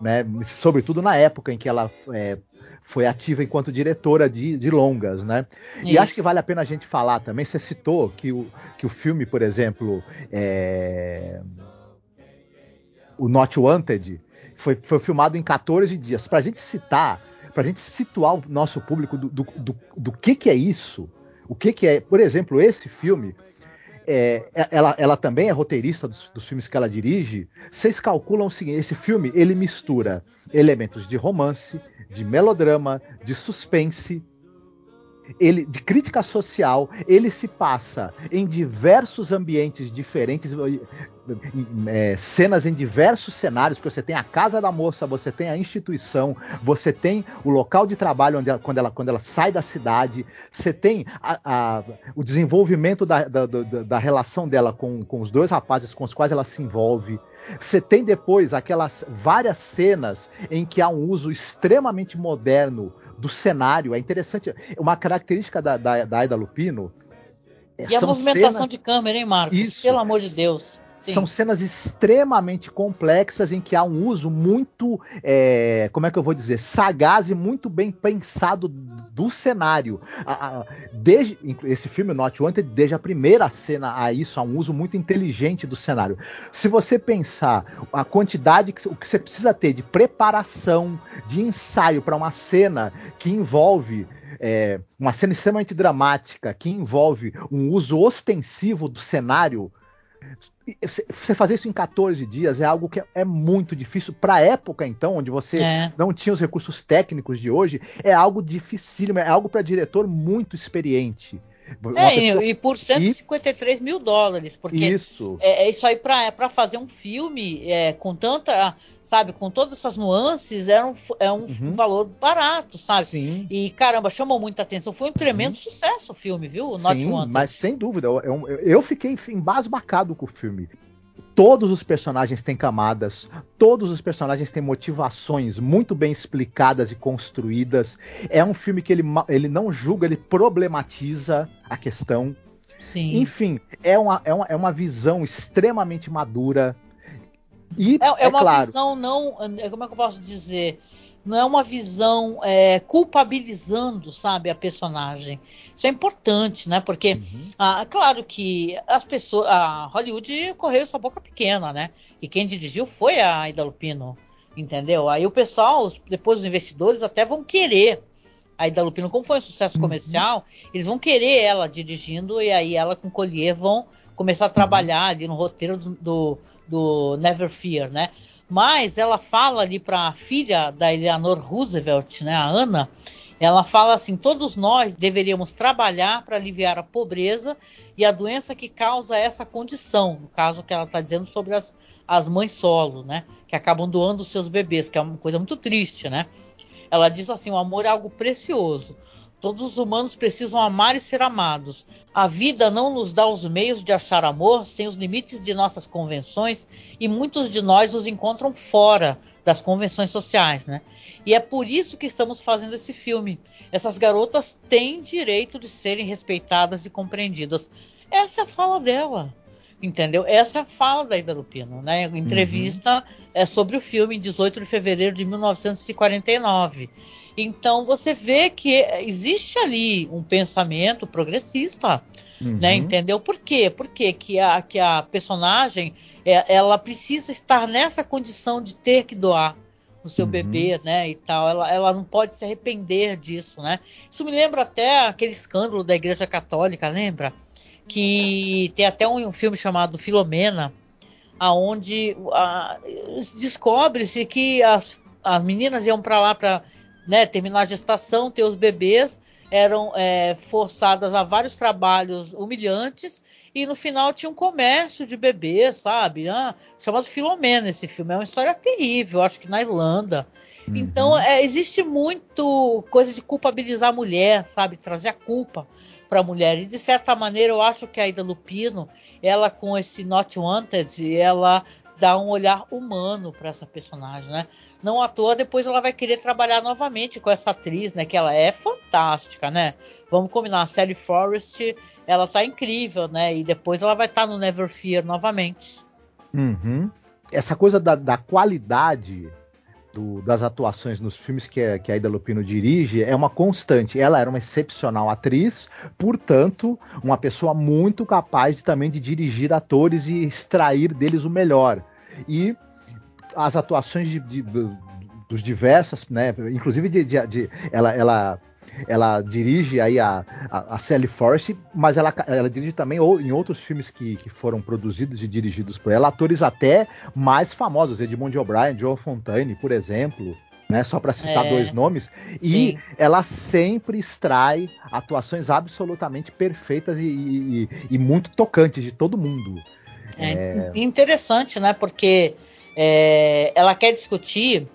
Né? Sobretudo na época em que ela é, foi ativa enquanto diretora de, de longas, né? Isso. E acho que vale a pena a gente falar também. Você citou que o, que o filme, por exemplo, é... o Not Wanted foi, foi filmado em 14 dias. Para a gente citar, para a gente situar o nosso público do, do, do, do que, que é isso, o que, que é, por exemplo, esse filme, é, é, ela, ela também é roteirista dos, dos, filmes que ela dirige. Vocês calculam o seguinte: esse filme ele mistura elementos de romance, de melodrama, de suspense ele de crítica social, ele se passa em diversos ambientes diferentes, é, cenas em diversos cenários, porque você tem a casa da moça, você tem a instituição, você tem o local de trabalho onde ela, quando, ela, quando ela sai da cidade, você tem a, a, o desenvolvimento da, da, da, da relação dela com, com os dois rapazes com os quais ela se envolve. Você tem depois aquelas várias cenas em que há um uso extremamente moderno do cenário. É interessante. Uma característica da, da, da Aida Lupino. É, e a movimentação cenas... de câmera, hein, Marcos? Isso. Pelo amor de Deus. São cenas extremamente complexas em que há um uso muito, é, como é que eu vou dizer, sagaz e muito bem pensado do cenário. Desde esse filme Not Wanted, desde a primeira cena a isso, há um uso muito inteligente do cenário. Se você pensar a quantidade que o que você precisa ter de preparação, de ensaio para uma cena que envolve é, uma cena extremamente dramática, que envolve um uso ostensivo do cenário você fazer isso em 14 dias é algo que é muito difícil para a época, então, onde você é. não tinha os recursos técnicos de hoje, é algo dificílimo, é algo para diretor muito experiente. É, pessoa... e por 153 e... mil dólares, porque isso, é, é isso aí para fazer um filme é, com tanta, sabe, com todas essas nuances, é um, é um uhum. valor barato, sabe? Sim. E caramba, chamou muita atenção. Foi um tremendo uhum. sucesso o filme, viu? Not Sim, Wanted. mas sem dúvida, eu, eu, eu fiquei embasbacado com o filme. Todos os personagens têm camadas, todos os personagens têm motivações muito bem explicadas e construídas. É um filme que ele, ele não julga, ele problematiza a questão. Sim. Enfim, é uma, é, uma, é uma visão extremamente madura. E, é, é, é uma claro, visão não. Como é que eu posso dizer? Não é uma visão é, culpabilizando, sabe, a personagem. Isso é importante, né? Porque, uhum. ah, claro que as pessoas, a Hollywood correu sua boca pequena, né? E quem dirigiu foi a Aida Lupino, entendeu? Aí o pessoal, depois os investidores até vão querer a Aida Lupino, como foi um sucesso uhum. comercial, uhum. eles vão querer ela dirigindo e aí ela com Collier vão começar a trabalhar ali no roteiro do, do, do Never Fear, né? Mas ela fala ali para a filha da Eleanor Roosevelt, né, a Ana, ela fala assim: todos nós deveríamos trabalhar para aliviar a pobreza e a doença que causa essa condição. No caso que ela está dizendo sobre as, as mães solo, né? Que acabam doando seus bebês, que é uma coisa muito triste, né? Ela diz assim: o amor é algo precioso. Todos os humanos precisam amar e ser amados. A vida não nos dá os meios de achar amor sem os limites de nossas convenções e muitos de nós os encontram fora das convenções sociais, né? E é por isso que estamos fazendo esse filme. Essas garotas têm direito de serem respeitadas e compreendidas. Essa é a fala dela. Entendeu? Essa é a fala da Ida Lupino, né? Entrevista uhum. é sobre o filme em 18 de fevereiro de 1949. Então você vê que existe ali um pensamento progressista, né? uhum. né? Entendeu? Por quê? Porque que a, que a personagem é, ela precisa estar nessa condição de ter que doar o seu uhum. bebê, né, e tal. Ela, ela não pode se arrepender disso, né? Isso me lembra até aquele escândalo da Igreja Católica, lembra? Que tem até um, um filme chamado Filomena, aonde descobre-se que as, as meninas iam para lá para né, terminar a gestação, ter os bebês, eram é, forçadas a vários trabalhos humilhantes e no final tinha um comércio de bebês, sabe? Ah, chamado Filomena esse filme. É uma história terrível, acho que na Irlanda. Uhum. Então, é, existe muito coisa de culpabilizar a mulher, sabe? Trazer a culpa para a mulher. E de certa maneira, eu acho que a Ida Lupino, ela com esse Not Wanted, ela dá um olhar humano para essa personagem, né? Não à toa, depois ela vai querer trabalhar novamente com essa atriz, né? Que ela é fantástica, né? Vamos combinar, a Sally Forrest, ela tá incrível, né? E depois ela vai estar tá no Never Fear novamente. Uhum. Essa coisa da, da qualidade do, das atuações nos filmes que, a, que a Ida Lupino dirige é uma constante. Ela era uma excepcional atriz, portanto, uma pessoa muito capaz de, também de dirigir atores e extrair deles o melhor. E as atuações de, de, dos diversas, né, inclusive de, de ela, ela ela dirige aí a, a, a Sally Forrest, mas ela, ela dirige também ou, em outros filmes que, que foram produzidos e dirigidos por ela, atores até mais famosos, Edmond O'Brien, Joe Fontaine, por exemplo. né? Só para citar é, dois nomes. E sim. ela sempre extrai atuações absolutamente perfeitas e, e, e muito tocantes de todo mundo. É, é... interessante, né? Porque é, ela quer discutir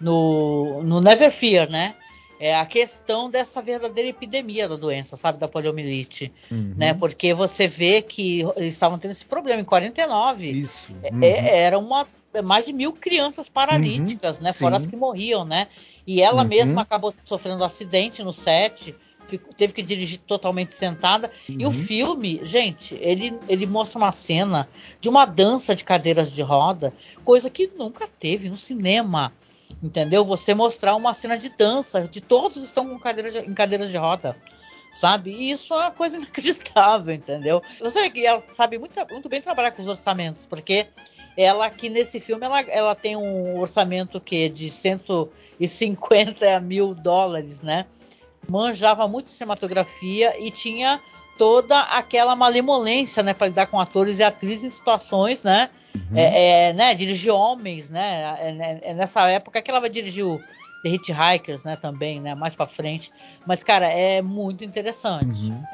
no, no Never Fear, né? É a questão dessa verdadeira epidemia da doença, sabe, da poliomielite, uhum. né? Porque você vê que eles estavam tendo esse problema em 49. Isso. É, uhum. É, era uma mais de mil crianças paralíticas, uhum, né? Sim. Fora as que morriam, né? E ela uhum. mesma acabou sofrendo um acidente no set, ficou, teve que dirigir totalmente sentada. E o uhum. filme, gente, ele, ele mostra uma cena de uma dança de cadeiras de roda, coisa que nunca teve no cinema. Entendeu? Você mostrar uma cena de dança, de todos estão com cadeiras de, em cadeiras de roda sabe? E isso é uma coisa inacreditável, entendeu? Você que ela sabe muito, muito bem trabalhar com os orçamentos, porque ela que nesse filme ela, ela tem um orçamento que é de 150 mil dólares, né? Manjava muito cinematografia e tinha toda aquela malemolência, né, para lidar com atores e atrizes em situações, né? Uhum. É, é, né, dirigir homens, né? É, é, é, nessa época que ela vai dirigir o The Hitchhikers, né, também, né, mais para frente. Mas cara, é muito interessante. Uhum.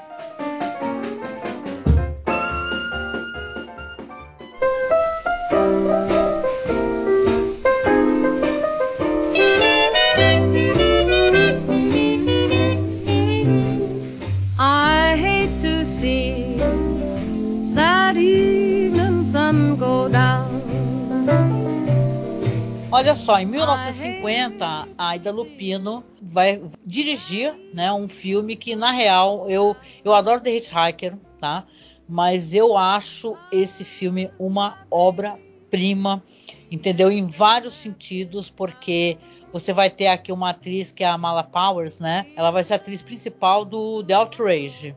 Olha só, em 1950, a Aida Lupino vai dirigir né, um filme que, na real, eu, eu adoro The Hitchhiker, tá? Mas eu acho esse filme uma obra-prima, entendeu? Em vários sentidos, porque você vai ter aqui uma atriz que é a Mala Powers, né? Ela vai ser a atriz principal do The Outrage,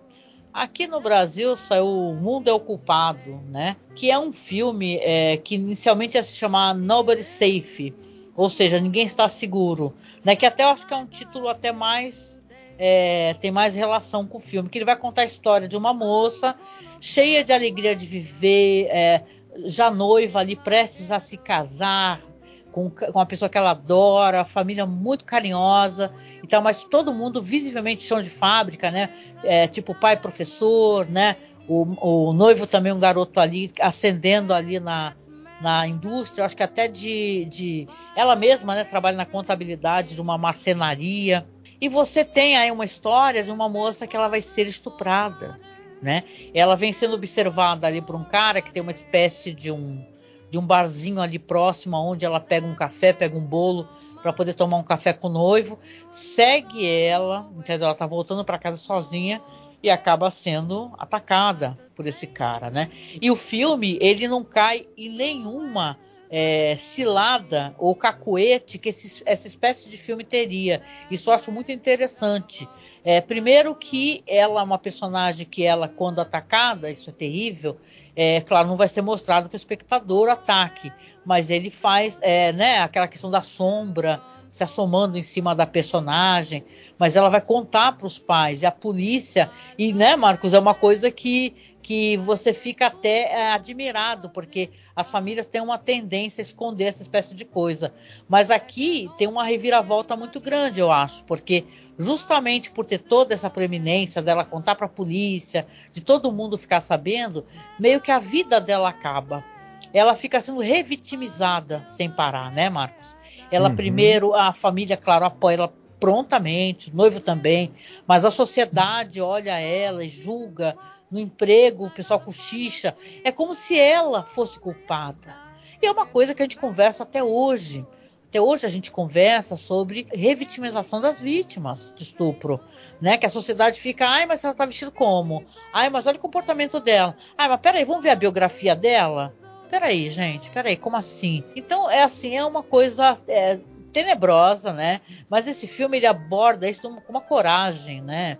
Aqui no Brasil saiu O Mundo é o Culpado, né? Que é um filme é, que inicialmente ia se chamar Nobody Safe, ou seja, ninguém está seguro, né? Que até eu acho que é um título até mais é, tem mais relação com o filme, que ele vai contar a história de uma moça cheia de alegria de viver, é, já noiva ali, prestes a se casar, com, com uma pessoa que ela adora, família muito carinhosa e tal, mas todo mundo visivelmente chão de fábrica, né? É, tipo pai professor, né? O, o noivo também um garoto ali ascendendo ali na, na indústria, acho que até de, de ela mesma, né? Trabalha na contabilidade de uma marcenaria. E você tem aí uma história de uma moça que ela vai ser estuprada, né? Ela vem sendo observada ali por um cara que tem uma espécie de um de um barzinho ali próximo, onde ela pega um café, pega um bolo para poder tomar um café com o noivo, segue ela, entendeu? Ela tá voltando para casa sozinha e acaba sendo atacada por esse cara, né? E o filme ele não cai em nenhuma é, cilada ou cacuete que esse, essa espécie de filme teria. Isso eu acho muito interessante. É, primeiro que ela é uma personagem que ela, quando atacada, isso é terrível, é, claro, não vai ser mostrado para o espectador o ataque, mas ele faz é, né, aquela questão da sombra se assomando em cima da personagem, mas ela vai contar para os pais e a polícia e né, Marcos é uma coisa que que você fica até é, admirado porque as famílias têm uma tendência a esconder essa espécie de coisa, mas aqui tem uma reviravolta muito grande, eu acho, porque justamente por ter toda essa preeminência dela contar para a polícia, de todo mundo ficar sabendo, meio que a vida dela acaba. Ela fica sendo revitimizada sem parar, né, Marcos? Ela uhum. primeiro, a família, claro, apoia ela prontamente, o noivo também, mas a sociedade olha ela e julga no emprego, o pessoal cochicha. É como se ela fosse culpada. E é uma coisa que a gente conversa até hoje. Até hoje a gente conversa sobre revitimização das vítimas de estupro, né? Que a sociedade fica, ai, mas ela tá vestida como? Ai, mas olha o comportamento dela. Ai, mas peraí, vamos ver a biografia dela? Peraí, gente, peraí, como assim? Então, é assim, é uma coisa é, tenebrosa, né? Mas esse filme ele aborda isso com uma coragem, né?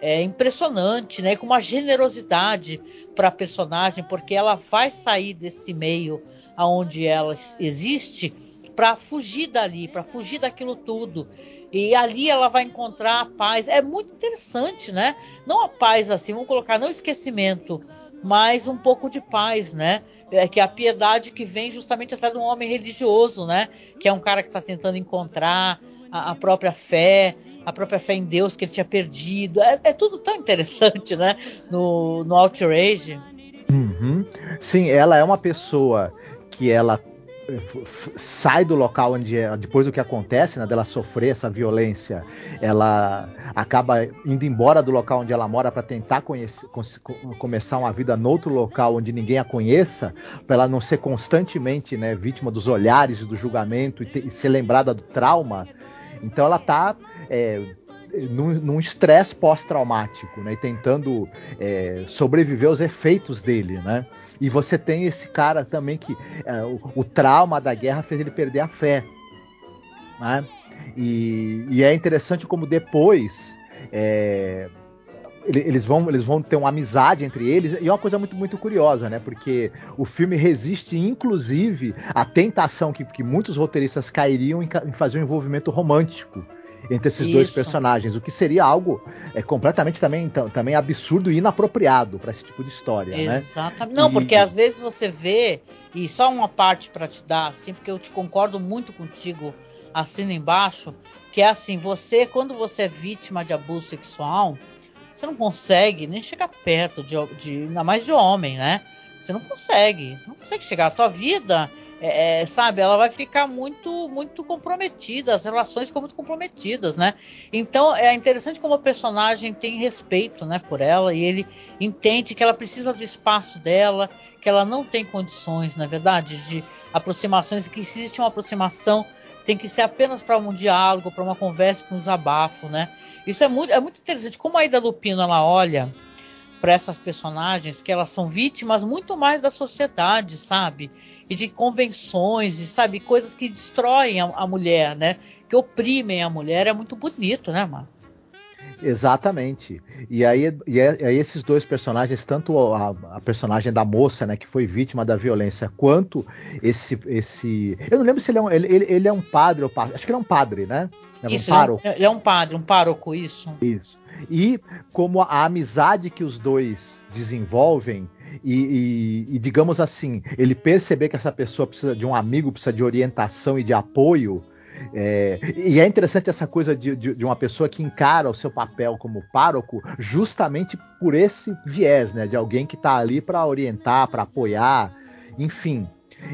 É impressionante, né? Com uma generosidade para a personagem, porque ela vai sair desse meio aonde ela existe para fugir dali, para fugir daquilo tudo. E ali ela vai encontrar a paz. É muito interessante, né? Não a paz assim, vamos colocar, não esquecimento mas um pouco de paz, né? É que a piedade que vem justamente até de um homem religioso, né? Que é um cara que está tentando encontrar a, a, própria fé, a própria fé em Deus que ele tinha perdido. É, é tudo tão interessante, né? No, no Outrage. Uhum. Sim, ela é uma pessoa que ela sai do local onde é, depois do que acontece, né, dela sofrer essa violência, ela acaba indo embora do local onde ela mora para tentar conhecer, começar uma vida noutro local onde ninguém a conheça, para ela não ser constantemente, né, vítima dos olhares do julgamento e, ter, e ser lembrada do trauma. Então ela está é, num estresse pós-traumático, né? E tentando é, sobreviver aos efeitos dele, né? E você tem esse cara também que é, o, o, trauma da guerra fez ele perder a fé, né? E, e é interessante como depois é, eles vão, eles vão ter uma amizade entre eles, e é uma coisa muito, muito curiosa, né? Porque o filme resiste, inclusive, à tentação que, que muitos roteiristas cairiam em, em fazer um envolvimento romântico entre esses Isso. dois personagens, o que seria algo é, completamente também, então, também absurdo e inapropriado para esse tipo de história. Né? Exatamente. Né? Não, e... porque às vezes você vê, e só uma parte para te dar, assim, porque eu te concordo muito contigo, assina embaixo, que é assim, você, quando você é vítima de abuso sexual, você não consegue nem chegar perto de, de ainda mais de homem, né? Você não consegue, você não consegue chegar. A tua vida é, é, sabe, ela vai ficar muito, muito comprometida, as relações ficam muito comprometidas, né? Então é interessante como o personagem tem respeito, né, por ela e ele entende que ela precisa do espaço dela, que ela não tem condições, na é verdade, de aproximações, que se existe uma aproximação tem que ser apenas para um diálogo, para uma conversa, para um desabafo, né? Isso é muito, é muito interessante. Como a Ida Lupino ela olha para essas personagens que elas são vítimas muito mais da sociedade, sabe? E de convenções, e sabe, coisas que destroem a, a mulher, né? Que oprimem a mulher, é muito bonito, né, mano? Exatamente. E aí, e é, aí esses dois personagens, tanto a, a, personagem da moça, né, que foi vítima da violência, quanto esse. esse eu não lembro se ele é um, ele, ele, ele é um padre, ou, acho que ele é um padre, né? É isso, um ele é um padre, um pároco, isso. Isso. E como a amizade que os dois desenvolvem, e, e, e, digamos assim, ele perceber que essa pessoa precisa de um amigo, precisa de orientação e de apoio. É, e é interessante essa coisa de, de, de, uma pessoa que encara o seu papel como pároco justamente por esse viés, né? De alguém que está ali para orientar, para apoiar, enfim.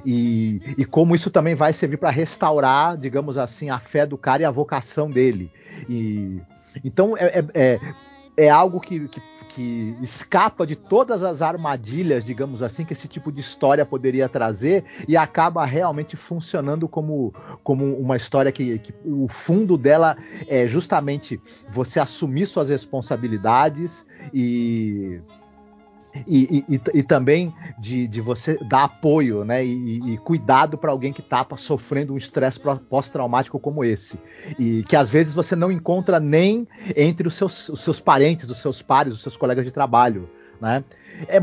E, e, como isso também vai servir para restaurar, digamos assim, a fé do cara e a vocação dele. E então é, é, é, é algo que, que, que, escapa de todas as armadilhas, digamos assim, que esse tipo de história poderia trazer e acaba realmente funcionando como, como uma história que, que o fundo dela é justamente você assumir suas responsabilidades e e, e, e, também de, de, você dar apoio né, e, e cuidado para alguém que está sofrendo um estresse pós-traumático como esse. E que às vezes você não encontra nem entre os seus, os seus parentes, os seus pares, os seus colegas de trabalho. Né? É,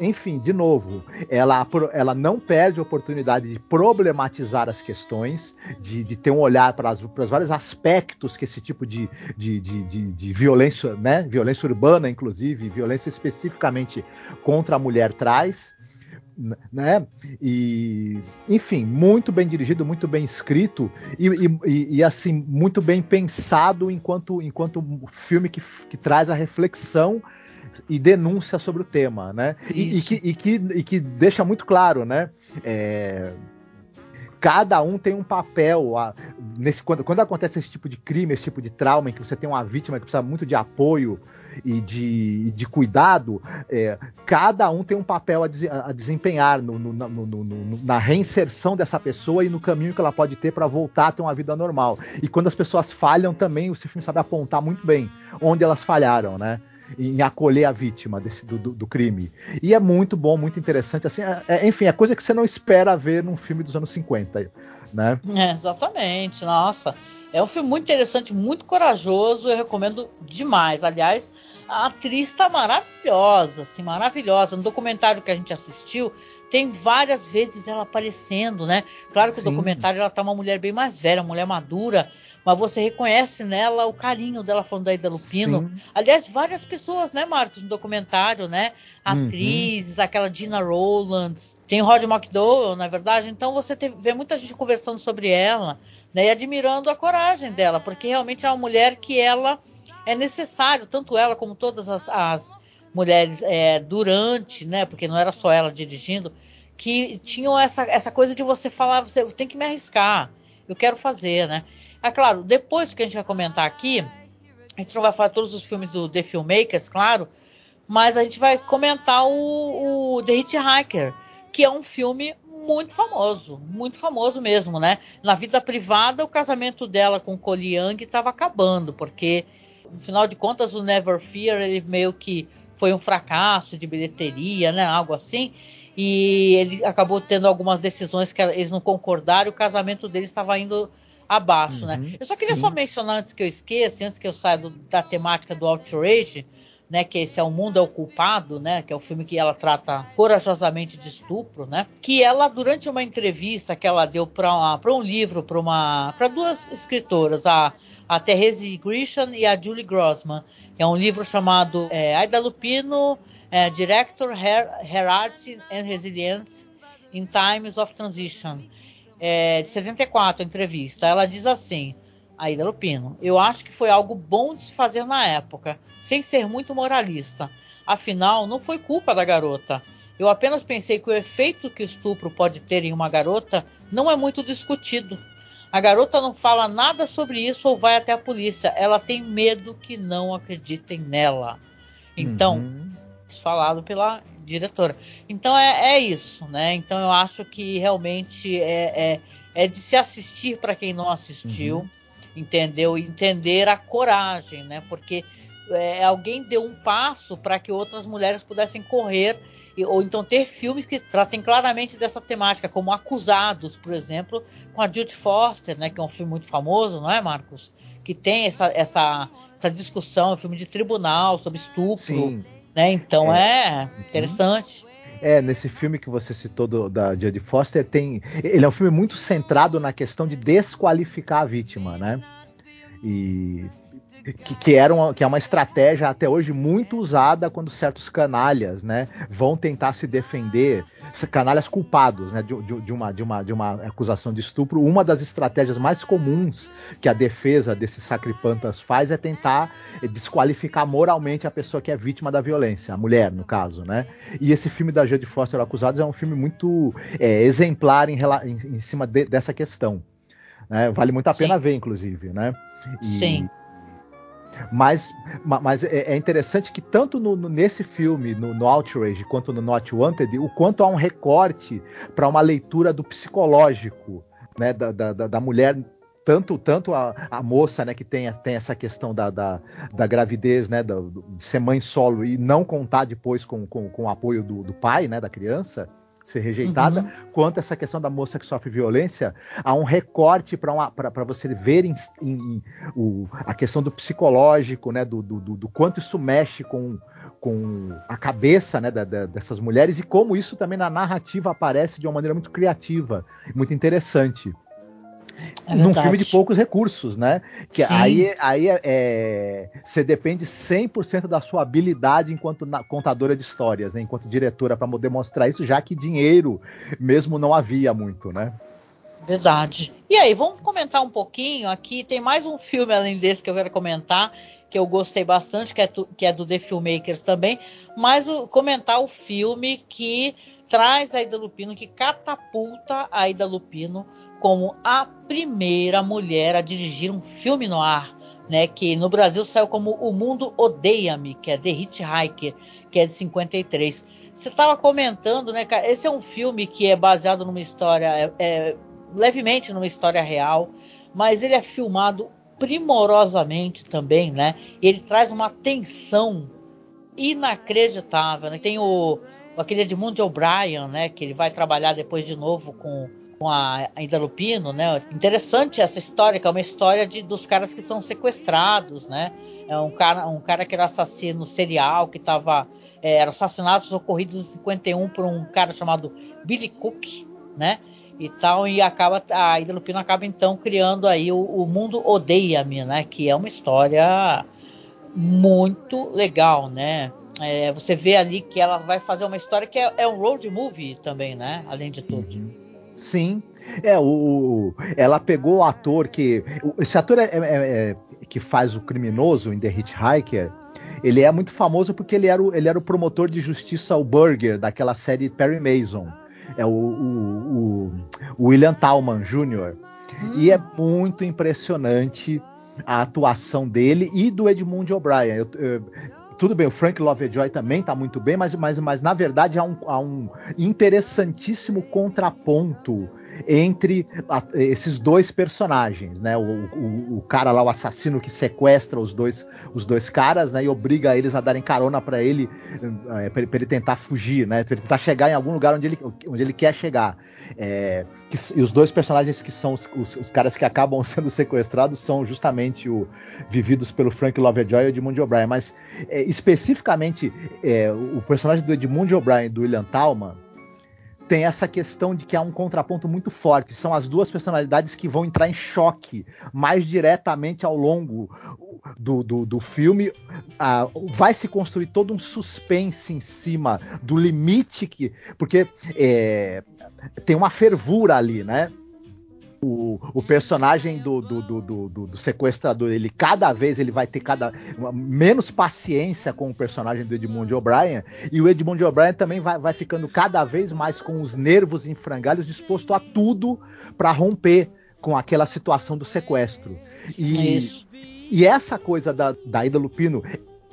enfim, de novo, ela, ela não perde a oportunidade de problematizar as questões, de, de ter um olhar para, os vários aspectos que esse tipo de, de, de, de, de violência, né? violência urbana, inclusive, violência especificamente contra a mulher traz né? E, enfim, muito bem dirigido, muito bem escrito e, e, e, assim muito bem pensado enquanto enquanto filme que, que traz a reflexão e denúncia sobre o tema, né? E, e, que, e, que, e que deixa muito claro, né? É, cada um tem um papel. A, nesse, quando, quando acontece esse tipo de crime, esse tipo de trauma, em que você tem uma vítima que precisa muito de apoio e de, de cuidado, é, cada um tem um papel a, de, a desempenhar no, no, no, na reinserção dessa pessoa e no caminho que ela pode ter para voltar a ter uma vida normal. E quando as pessoas falham também, o filme sabe apontar muito bem onde elas falharam, né? Em acolher a vítima desse, do, do, crime. E é muito bom, muito interessante. Assim, é, é, enfim, é coisa que você não espera ver num filme dos anos 50, né? É, exatamente, nossa. É um filme muito interessante, muito corajoso, eu recomendo demais. Aliás, a atriz está maravilhosa, assim, maravilhosa. No documentário que a gente assistiu, tem várias vezes ela aparecendo, né? Claro que Sim. o documentário ela tá uma mulher bem mais velha, uma mulher madura, mas você reconhece nela o carinho dela falando da Ida Lupino. Sim. Aliás, várias pessoas, né, Marcos, no documentário, né? Uhum. Atrizes, aquela Gina Rowlands, tem o Roger McDowell, na verdade. Então você te- vê muita gente conversando sobre ela, né? E admirando a coragem dela, porque realmente é uma mulher que ela é necessário, tanto ela como todas as, as mulheres é, durante, né? Porque não era só ela dirigindo, que tinham essa, essa coisa de você falar, você tem que me arriscar, eu quero fazer, né? É claro, depois que a gente vai comentar aqui, a gente não vai falar todos os filmes do The Filmmakers, claro, mas a gente vai comentar o, o The Hitchhiker, que é um filme muito famoso, muito famoso mesmo, né? Na vida privada, o casamento dela com o estava acabando, porque, no final de contas, o Never Fear, ele meio que foi um fracasso de bilheteria, né? Algo assim. E ele acabou tendo algumas decisões que eles não concordaram e o casamento dele estava indo abaixo, né? Uhum, Eu só queria sim. só mencionar antes que eu esqueça, antes que eu saia do- da temática do outrage, né, que esse é o mundo é o culpado, né, que é o filme que ela trata corajosamente de estupro, né, que ela durante uma entrevista que ela deu para um livro para uma para duas escritoras, a a Therese Grisham e a Julie Grossman, que é um livro chamado é, Aida Lupino, é, Director, Her, Her Art and Resilience in Times of Transition, é, de 74, a entrevista. Ela diz assim, Aida Lupino, eu acho que foi algo bom de se fazer na época, sem ser muito moralista. Afinal, não foi culpa da garota. Eu apenas pensei que o efeito que o estupro pode ter em uma garota não é muito discutido. A garota não fala nada sobre isso ou vai até a polícia. Ela tem medo que não acreditem nela. Então, Uhum. falado pela diretora. Então é, é isso, né? Então eu acho que realmente é, é, é de se assistir para quem não assistiu, Uhum. entendeu? Entender a coragem, né? Porque é, alguém deu um passo para que outras mulheres pudessem correr ou então ter filmes que tratem claramente dessa temática, como Acusados, por exemplo, com a Judy Foster, né? Que é um filme muito famoso, não é, Marcos? Que tem essa, essa, essa discussão, um filme de tribunal sobre estupro, Sim. Né? Então é, interessante. É, nesse filme que você citou do, da Jodie Foster, tem. Ele é um filme muito centrado na questão de desqualificar a vítima, né? E. Que, que, era uma, que é uma estratégia até hoje muito usada quando certos canalhas né, vão tentar se defender, canalhas culpados né, de, de, uma, de, uma, de uma acusação de estupro. Uma das estratégias mais comuns que a defesa desses sacripantas faz é tentar desqualificar moralmente a pessoa que é vítima da violência, a mulher, no caso. Né? E esse filme da Jodie Foster Acusados é um filme muito é, exemplar em, em, em cima de, dessa questão. Né? Vale muito a Sim. pena ver, inclusive. Né? E, Sim. Mas, mas é interessante que tanto no, nesse filme, no, no, Outrage, quanto no Not Wanted, o quanto há um recorte para uma leitura do psicológico né, da, da, da mulher tanto, tanto a, a, moça né, que tem, tem essa questão da, da, da gravidez, né, da, de ser mãe solo e não contar depois com, com, com o apoio do, do pai, né, da criança, ser rejeitada, uhum. quanto essa questão da moça que sofre violência, há um recorte para você ver em, em, em, o, a questão do psicológico, né, do, do, do, quanto isso mexe com, com a cabeça né, da, da, dessas mulheres e como isso também na narrativa aparece de uma maneira muito criativa, muito interessante. É num filme de poucos recursos, né? Que Sim. aí, aí é, você depende 100% da sua habilidade enquanto contadora de histórias, né? enquanto diretora, para demonstrar isso, já que dinheiro mesmo não havia muito, né? Verdade. E aí, vamos comentar um pouquinho aqui. Tem mais um filme além desse que eu quero comentar, que eu gostei bastante, que é, tu, que é do The Filmmakers também, mas o, comentar o filme que traz a Ida Lupino, que catapulta a Ida Lupino como a primeira mulher a dirigir um filme no ar, né? Que no Brasil saiu como O Mundo Odeia-me, que é The Hitchhiker, que é de 53. Você estava comentando, né, cara? Esse é um filme que é baseado numa história, é, é, levemente numa história real, mas ele é filmado primorosamente também, né? Ele traz uma tensão inacreditável, né? Tem o aquele Edmund O'Brien, né? Que ele vai trabalhar depois de novo com com a Ida Lupino, né? Interessante essa história, que é uma história de, dos caras que são sequestrados, né? É um cara, um cara que era assassino serial, que estava é, eram assassinatos ocorridos em 51 por um cara chamado Billy Cook, né? E tal, e acaba a Ida Lupino acaba então criando aí o, o Mundo Odeia-me, né? Que é uma história muito legal, né? É, você vê ali que ela vai fazer uma história que é, é um road movie também, né? Além de tudo. Uhum. Sim. É, o, ela pegou o ator que. Esse ator é, é, é, que faz o criminoso em The Hitchhiker. Ele é muito famoso porque ele era o, ele era o promotor de justiça, o Burger, daquela série Perry Mason. É o, o, o William Talman Jr. E é muito impressionante a atuação dele e do Edmund O'Brien. Eu, eu, tudo bem, o Frank Lovejoy também está muito bem, mas, mas, mas na verdade há um, há um interessantíssimo contraponto entre a, esses dois personagens, né? O, o, o, cara lá, o assassino que sequestra os dois, os dois caras, né? E obriga eles a darem carona para ele, é, para ele tentar fugir, né? Para ele tentar chegar em algum lugar onde ele, onde ele quer chegar. É, que, e os dois personagens que são os, os, os, caras que acabam sendo sequestrados são justamente o vividos pelo Frank Lovejoy e Edmund O'Brien. Mas é, especificamente é, o personagem do Edmund O'Brien e do William Talman tem essa questão de que há um contraponto muito forte. São as duas personalidades que vão entrar em choque mais diretamente ao longo do, do, do filme. Ah, vai se construir todo um suspense em cima do limite que. Porque é, tem uma fervura ali, né? o, o personagem do, do, do, do, sequestrador, ele cada vez ele vai ter cada menos paciência com o personagem do Edmund O'Brien, e o Edmund O'Brien também vai, vai ficando cada vez mais com os nervos em frangalhos, disposto a tudo para romper com aquela situação do sequestro. E, Isso. e essa coisa da, da Ida Lupino,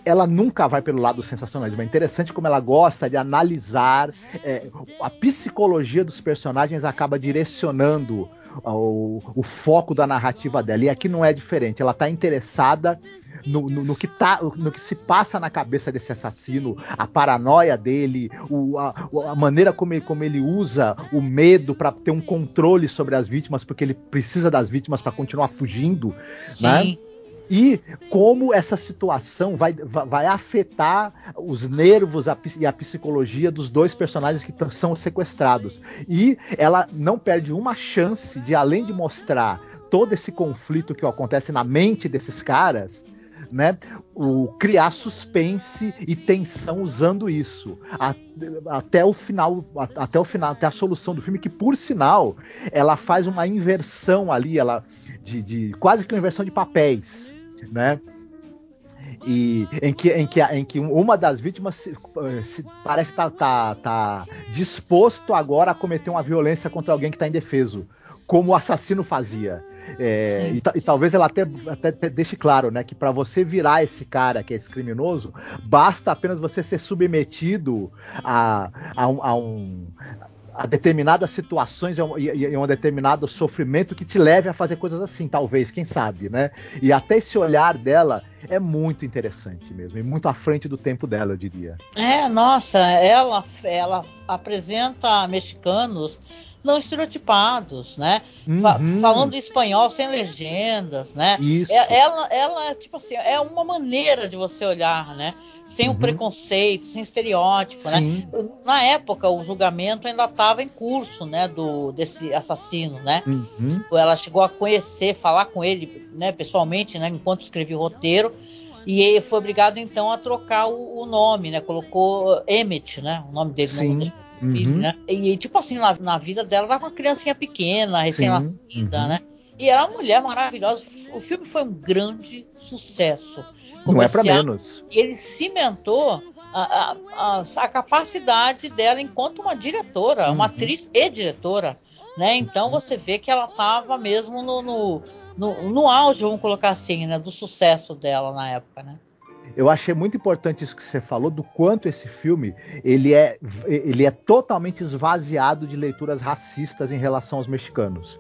ela nunca vai pelo lado do sensacionalismo. É interessante como ela gosta de analisar é, a psicologia dos personagens, acaba direcionando o, o, foco da narrativa dela. E aqui não é diferente. Ela está interessada no, no, no, que tá, no que se passa na cabeça desse assassino, a paranoia dele, o, a, a, maneira como ele, como ele usa o medo para ter um controle sobre as vítimas, porque ele precisa das vítimas para continuar fugindo. Sim. Né? E como essa situação vai, vai afetar os nervos e a psicologia dos dois personagens que são sequestrados. E ela não perde uma chance de, além de mostrar todo esse conflito que acontece na mente desses caras, né, o criar suspense e tensão usando isso até o final, até o final, até a solução do filme que por sinal ela faz uma inversão ali, ela de, de quase que uma inversão de papéis né? E em que, em que, em que uma das vítimas se, se, parece estar tá, tá, tá disposto agora a cometer uma violência contra alguém que está indefeso, como o assassino fazia. É, e, e, talvez ela até, até, até deixe claro, né, que para você virar esse cara que é esse criminoso, basta apenas você ser submetido a, a, a um a determinadas situações e, e, um determinado sofrimento que te leve a fazer coisas assim, talvez, quem sabe, né? E até esse olhar dela é muito interessante mesmo, e muito à frente do tempo dela, eu diria. É, nossa, ela, ela apresenta mexicanos não estereotipados, né? Uhum. falando espanhol sem legendas, né? Isso. É, ela, ela, tipo assim, é uma maneira de você olhar, né? sem uhum. o preconceito, sem estereótipo, né? Sim. né? Na época, o julgamento ainda estava em curso, né, do desse assassino, né? Uhum. Ela chegou a conhecer, falar com ele, né, pessoalmente, né, enquanto escrevia o roteiro. E ele foi obrigado então a trocar o, o nome, né? Colocou Emmett, né? O nome dele, Sim. Nome uhum. né? E tipo assim, na, na vida dela era uma criancinha pequena, recém-nascida, uhum. né? E era uma mulher maravilhosa. O filme foi um grande sucesso. Não é para menos. E ele cimentou a, a, a, capacidade dela enquanto uma diretora, uhum. uma atriz e diretora. Né? Então você vê que ela estava mesmo no, no, no, no, auge, vamos colocar assim, né? do sucesso dela na época. Né? Eu achei muito importante isso que você falou, do quanto esse filme ele é, ele é totalmente esvaziado de leituras racistas em relação aos mexicanos.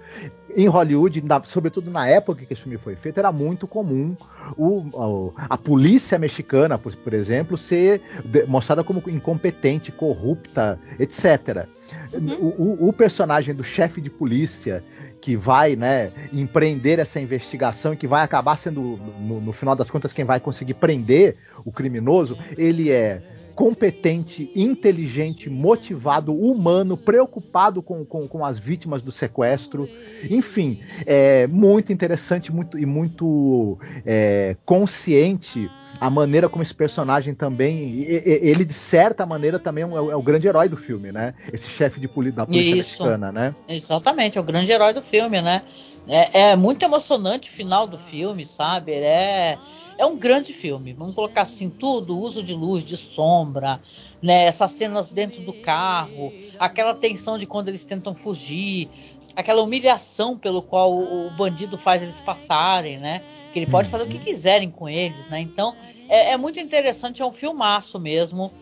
Em Hollywood, na, sobretudo na época que esse filme foi feito, era muito comum o, a, a polícia mexicana, por, por exemplo, ser mostrada como incompetente, corrupta, etc. Uhum. O, o, personagem do chefe de polícia que vai né, empreender essa investigação e que vai acabar sendo, no, no, final das contas, quem vai conseguir prender o criminoso, ele é competente, inteligente, motivado, humano, preocupado com, com, com as vítimas do sequestro. Enfim, é muito interessante muito, e muito é, consciente a maneira como esse personagem também, ele de certa maneira também é, o, é o grande herói do filme, né? Esse chefe de polícia da polícia Isso. mexicana, né? Exatamente, é o grande herói do filme, né? É, é muito emocionante o final do filme, sabe? É, é um grande filme. Vamos colocar assim tudo, uso de luz, de sombra, né? Essas cenas dentro do carro, aquela tensão de quando eles tentam fugir, aquela humilhação pelo qual o bandido faz eles passarem, né? Que ele pode fazer o que uhum. quiserem com eles, né? Então é, é muito interessante, é um filmaço mesmo.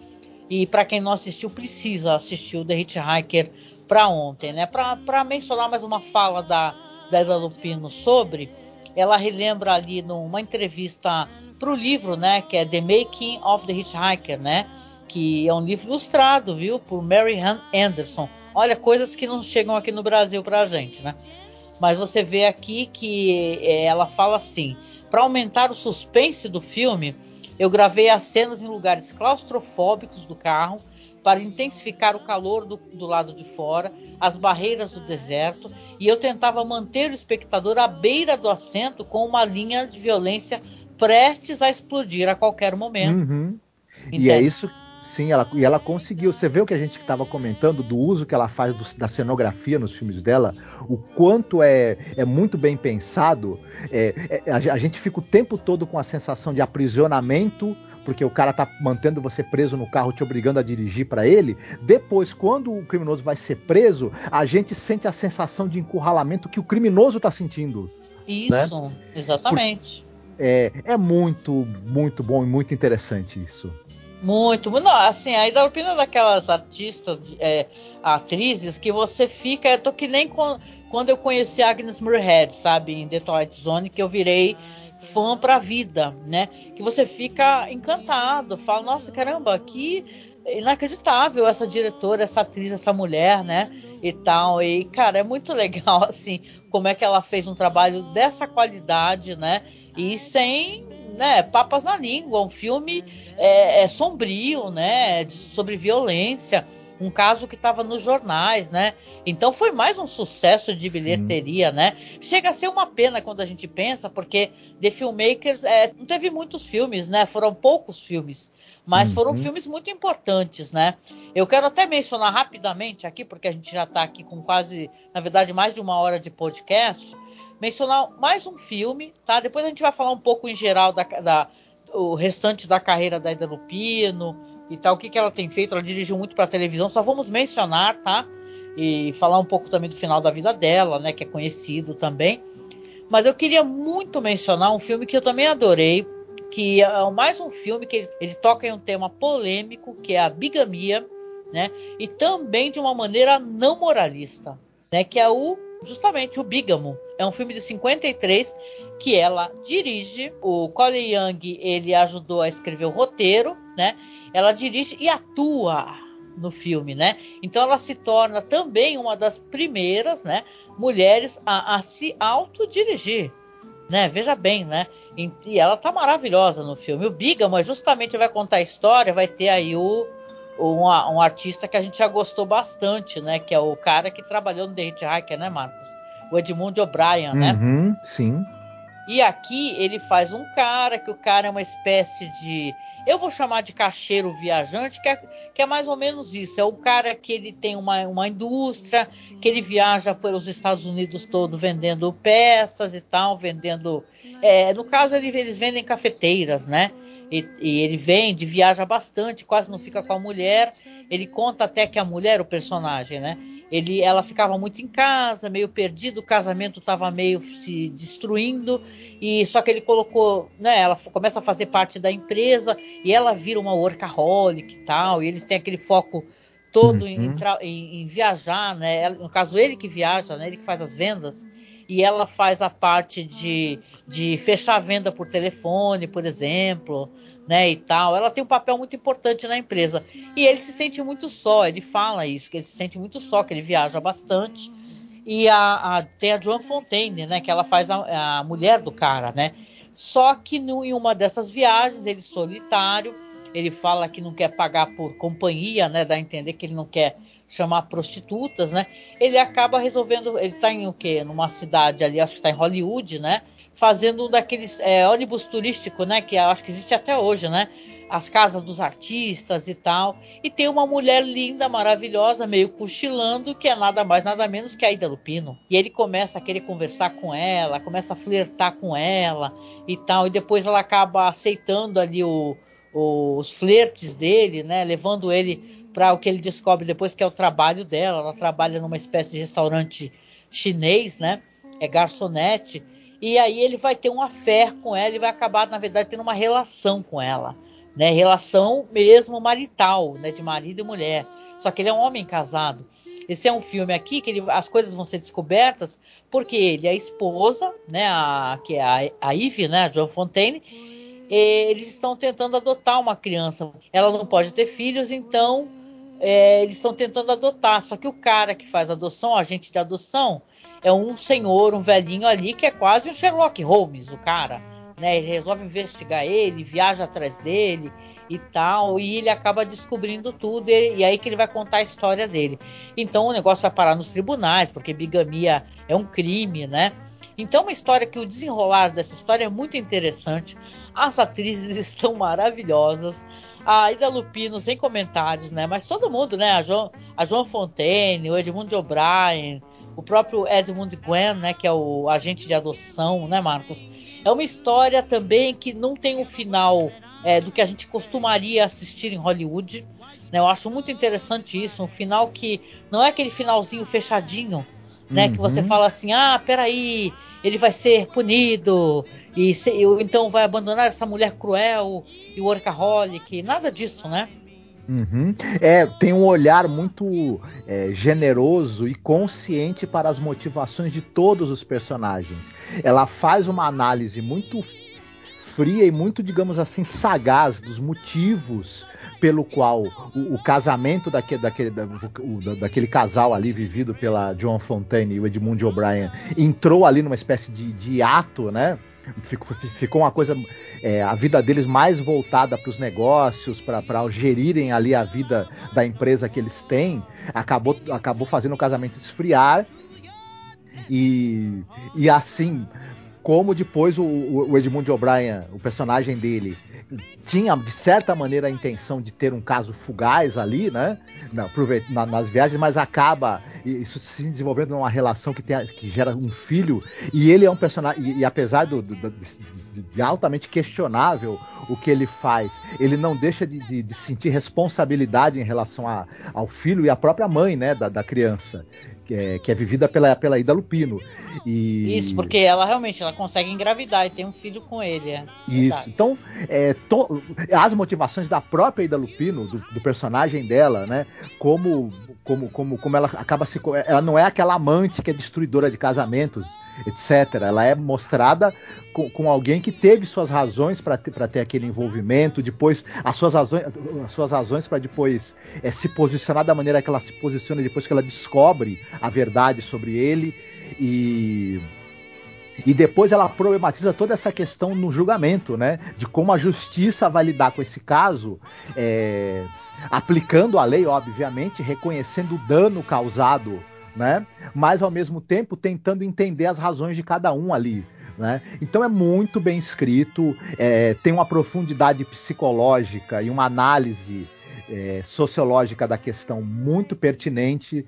E para quem não assistiu, precisa assistir o The Hitchhiker para ontem, né? Para mencionar mais uma fala da, da Eda Lupino sobre, ela relembra ali numa entrevista para o livro, né? Que é The Making of the Hitchhiker, né? Que é um livro ilustrado, viu? Por Mary Ann Anderson. Olha, coisas que não chegam aqui no Brasil para a gente, né? Mas você vê aqui que é, ela fala assim: para aumentar o suspense do filme, eu gravei as cenas em lugares claustrofóbicos do carro para intensificar o calor do, do, lado de fora, as barreiras do deserto, e eu tentava manter o espectador à beira do assento com uma linha de violência prestes a explodir a qualquer momento. Uhum. E é isso Sim, ela, e ela conseguiu. Você vê o que a gente estava comentando do uso que ela faz do, da cenografia nos filmes dela, o quanto é, é muito bem pensado. É, é, a, a, gente fica o tempo todo com a sensação de aprisionamento, porque o cara tá mantendo você preso no carro, te obrigando a dirigir para ele. Depois, quando o criminoso vai ser preso, a gente sente a sensação de encurralamento que o criminoso está sentindo. Isso, né? exatamente. Por, é, é muito, muito bom e muito interessante isso. Muito, não, assim, a Lupino é daquelas artistas, é, atrizes que você fica, eu tô que nem com, quando eu conheci Agnes Moorehead, sabe, em Twilight Zone, que eu virei fã pra vida, né? Que você fica encantado, fala, nossa, caramba, que inacreditável essa diretora, essa atriz, essa mulher, né? E tal. E, cara, é muito legal, assim, como é que ela fez um trabalho dessa qualidade, né? E sem né, papas na língua, um filme é, é sombrio, né, sobre violência, um caso que estava nos jornais, né? Então foi mais um sucesso de bilheteria, Sim. né? Chega a ser uma pena quando a gente pensa, porque The Filmmakers é, não teve muitos filmes, né? Foram poucos filmes, mas uhum. foram filmes muito importantes, né? Eu quero até mencionar rapidamente aqui, porque a gente já está aqui com quase, na verdade, mais de uma hora de podcast mencionar mais um filme, tá? Depois a gente vai falar um pouco em geral da, da o restante da carreira da Ida Lupino e tal, o que, que ela tem feito. Ela dirigiu muito para televisão, só vamos mencionar, tá? E falar um pouco também do final da vida dela, né? Que é conhecido também. Mas eu queria muito mencionar um filme que eu também adorei, que é mais um filme que ele, ele toca em um tema polêmico, que é a bigamia, né? E também de uma maneira não moralista, né? Que é o justamente o Bígamo. É um filme de 53 que ela dirige. O Colin Young ele ajudou a escrever o roteiro, né? Ela dirige e atua no filme, né? Então ela se torna também uma das primeiras, né, mulheres a, a se autodirigir, né? Veja bem, né? E ela tá maravilhosa no filme. O Bigamo justamente vai contar a história, vai ter aí o um, um, artista que a gente já gostou bastante, né? Que é o cara que trabalhou no The Hitchhiker, né, Marcos? O Edmund O'Brien, né? Uhum, sim. E aqui ele faz um cara, que o cara é uma espécie de. Eu vou chamar de cacheiro viajante, que é, que é mais ou menos isso. É o cara que ele tem uma, uma indústria, que ele viaja pelos Estados Unidos todo vendendo peças e tal, vendendo. É, no caso, ele, eles vendem cafeteiras, né? E, e, ele vende, viaja bastante, quase não fica com a mulher. Ele conta até que a mulher, o personagem, né? Ele, ela ficava muito em casa, meio perdido, o casamento estava meio se destruindo e só que ele colocou, né? Ela começa a fazer parte da empresa e ela vira uma workaholic e tal. E eles têm aquele foco todo uhum. em, em, em, viajar, né? No caso ele que viaja, né? Ele que faz as vendas e ela faz a parte de, de fechar a venda por telefone, por exemplo, né, e tal. Ela tem um papel muito importante na empresa. E ele se sente muito só, ele fala isso, que ele se sente muito só, que ele viaja bastante. E a, a tem a Joan Fontaine, né, que ela faz a, a mulher do cara, né. Só que no, em uma dessas viagens, ele solitário, ele fala que não quer pagar por companhia, né? Dá a entender que ele não quer chamar prostitutas, né? Ele acaba resolvendo, ele está em o quê? Numa cidade ali, acho que está em Hollywood, né? Fazendo um daqueles é, ônibus turístico, né? Que acho que existe até hoje, né? As casas dos artistas e tal. E tem uma mulher linda, maravilhosa, meio cochilando, que é nada mais, nada menos que a Ida Lupino. E ele começa a querer conversar com ela, começa a flertar com ela e tal. E depois ela acaba aceitando ali o, o, os flertes dele, né? Levando ele para o que ele descobre depois que é o trabalho dela. Ela trabalha numa espécie de restaurante chinês, né? É garçonete. E aí ele vai ter uma fé com ela e vai acabar, na verdade, tendo uma relação com ela. Né? Relação mesmo marital, né? De marido e mulher. Só que ele é um homem casado. Esse é um filme aqui que ele, as coisas vão ser descobertas porque ele a esposa, né? A, que é a, a né? A Joan Fontaine. eles estão tentando adotar uma criança. Ela não pode ter filhos, então é, eles estão tentando adotar. Só que o cara que faz adoção, o agente de adoção, é um senhor, um velhinho ali que é quase um Sherlock Holmes, o cara. Né, ele resolve investigar ele, viaja atrás dele e tal, e ele acaba descobrindo tudo, e, e, aí que ele vai contar a história dele. Então o negócio vai parar nos tribunais, porque bigamia é um crime, né? Então uma história que o desenrolar dessa história é muito interessante. As atrizes estão maravilhosas a Ida Lupino sem comentários, né? Mas todo mundo, né? A Joan, a Joan Fontaine, o Edmund O'Brien, o próprio Edmund Gwen, né? Que é o agente de adoção, né, Marcos? É uma história também que não tem um final é, do que a gente costumaria assistir em Hollywood. Né? Eu acho muito interessante isso, um final que não é aquele finalzinho fechadinho, né? Uhum. Que você uhum. fala assim, ah, peraí, ele vai ser punido e, se, então vai abandonar essa mulher cruel e workaholic, nada disso, né? Uhum. É, tem um olhar muito é, generoso e consciente para as motivações de todos os personagens. Ela faz uma análise muito fria e muito, digamos assim, sagaz dos motivos pelo qual o, o casamento daquele, daquele, da, o, daquele casal ali vivido pela John Fontaine e o Edmund O'Brien entrou ali numa espécie de, de ato, né? Ficou, ficou uma coisa, é, a vida deles mais voltada para os negócios, para gerirem ali a vida da empresa que eles têm, acabou, acabou fazendo o casamento esfriar. E, e assim, como depois o, o Edmund O'Brien, o personagem dele, tinha de certa maneira a intenção de ter um caso fugaz ali, né? Na, na, nas viagens, mas acaba isso se desenvolvendo numa relação que, tem, que gera um filho e ele é um personagem e, e apesar do, do, do de, altamente questionável o que ele faz, ele não deixa de, de, de sentir responsabilidade em relação a, ao filho e à própria mãe, né, da, da criança é, que é vivida pela, pela Ida Lupino. E... Isso, porque ela realmente ela consegue engravidar e tem um filho com ele. É Isso. Então, é, to, as motivações da própria Ida Lupino, do, do, personagem dela, né? Como, como, como, como ela acaba se. Ela não é aquela amante que é destruidora de casamentos etc. Ela é mostrada com, com alguém que teve suas razões para ter, ter aquele envolvimento, depois as suas razões, as suas razões para depois é, se posicionar da maneira que ela se posiciona depois que ela descobre a verdade sobre ele e e depois ela problematiza toda essa questão no julgamento, né? De como a justiça vai lidar com esse caso, é, aplicando a lei, obviamente, reconhecendo o dano causado né? Mas ao mesmo tempo tentando entender as razões de cada um ali. Né? Então é muito bem escrito, é, tem uma profundidade psicológica e uma análise é, sociológica da questão muito pertinente.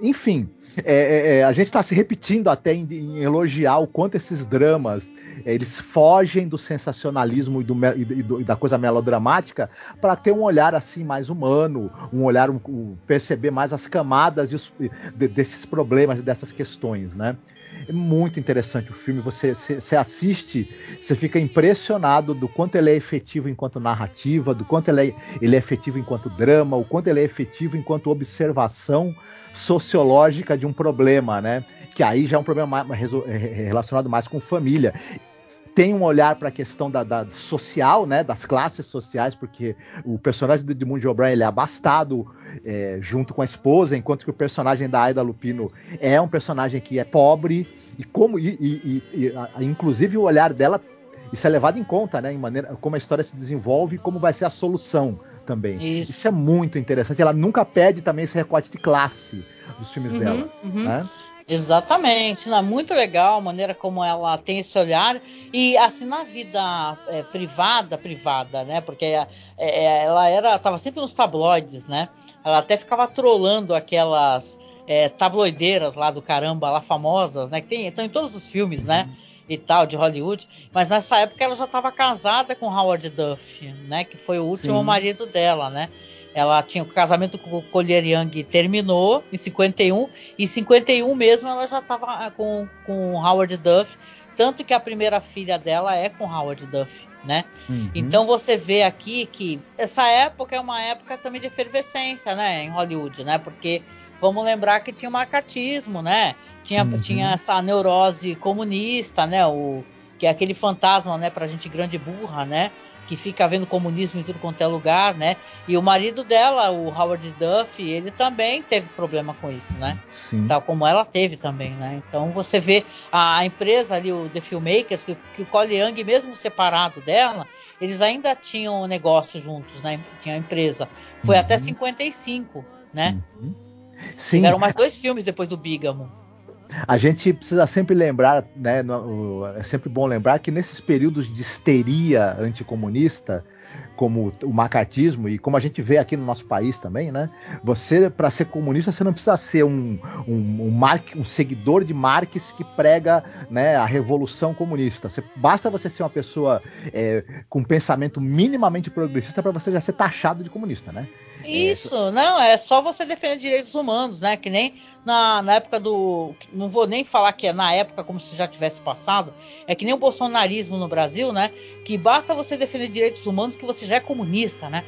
Enfim, é, é, é a gente está se repetindo até em, em, elogiar o quanto esses dramas eles fogem do sensacionalismo e, do, e, do, e da coisa melodramática para ter um olhar assim mais humano, um olhar um, um, perceber mais as camadas os, de, desses problemas, dessas questões, né? É muito interessante o filme. Você, você assiste, você fica impressionado do quanto ele é efetivo enquanto narrativa, do quanto ele é, ele é efetivo enquanto drama, o quanto ele é efetivo enquanto observação sociológica de um problema, né? Que aí já é um problema mais, relacionado mais com família tem um olhar para a questão da, da, social, né, das classes sociais, porque o personagem do Edmund O'Brien ele é abastado é, junto com a esposa, enquanto que o personagem da Aida Lupino é um personagem que é pobre e como e, e, e, e inclusive o olhar dela isso é levado em conta, né? Em maneira como a história se desenvolve e como vai ser a solução também. Isso. isso é muito interessante. Ela nunca perde também esse recorte de classe dos filmes uhum, dela. Uhum. Né? Exatamente, não, é muito legal a maneira como ela tem esse olhar e assim na vida é, privada, privada, né? Porque é, é, ela era, estava sempre nos tabloides, né? Ela até ficava trolando aquelas é, tabloideiras lá do caramba, lá famosas, né? Que tem, estão em todos os filmes, né? E tal de Hollywood. Mas nessa época ela já estava casada com Howard Duff, né? Que foi o último Sim. marido dela, né? Ela tinha o casamento com o Collier Young terminou em 51 e em 51 mesmo ela já estava ah, com com Howard Duff, tanto que a primeira filha dela é com Howard Duff, né? Uhum. Então você vê aqui que essa época é uma época também de efervescência, né, em Hollywood, né? Porque vamos lembrar que tinha o marcatismo, né? Tinha, uhum. tinha essa neurose comunista, né? O que é aquele fantasma, né, pra gente grande burra, né? Que fica vendo comunismo em tudo quanto é lugar, né? E o marido dela, o Howard Duff, ele também teve problema com isso, né? Sim. Tal como ela teve também, né? Então você vê a, empresa ali, o The Filmmakers, que, que o Cole Young, mesmo separado dela, eles ainda tinham negócio juntos, né? Tinha a empresa. Foi uhum. até 55, né? Uhum. Sim. Tiveram mais dois filmes depois do Bigamo. A gente precisa sempre lembrar, né, no, é sempre bom lembrar que nesses períodos de histeria anticomunista, como o macartismo e como a gente vê aqui no nosso país também, né? Você, para ser comunista, você não precisa ser um, um, um, Marx, um seguidor de Marx que prega né, a revolução comunista. Você, basta você ser uma pessoa é, com pensamento minimamente progressista para você já ser taxado de comunista, né? Isso, não, é só você defender direitos humanos, né? Que nem na, na época do. Não vou nem falar que é na época como se já tivesse passado. É que nem o bolsonarismo no Brasil, né? Que basta você defender direitos humanos que você já é comunista, né?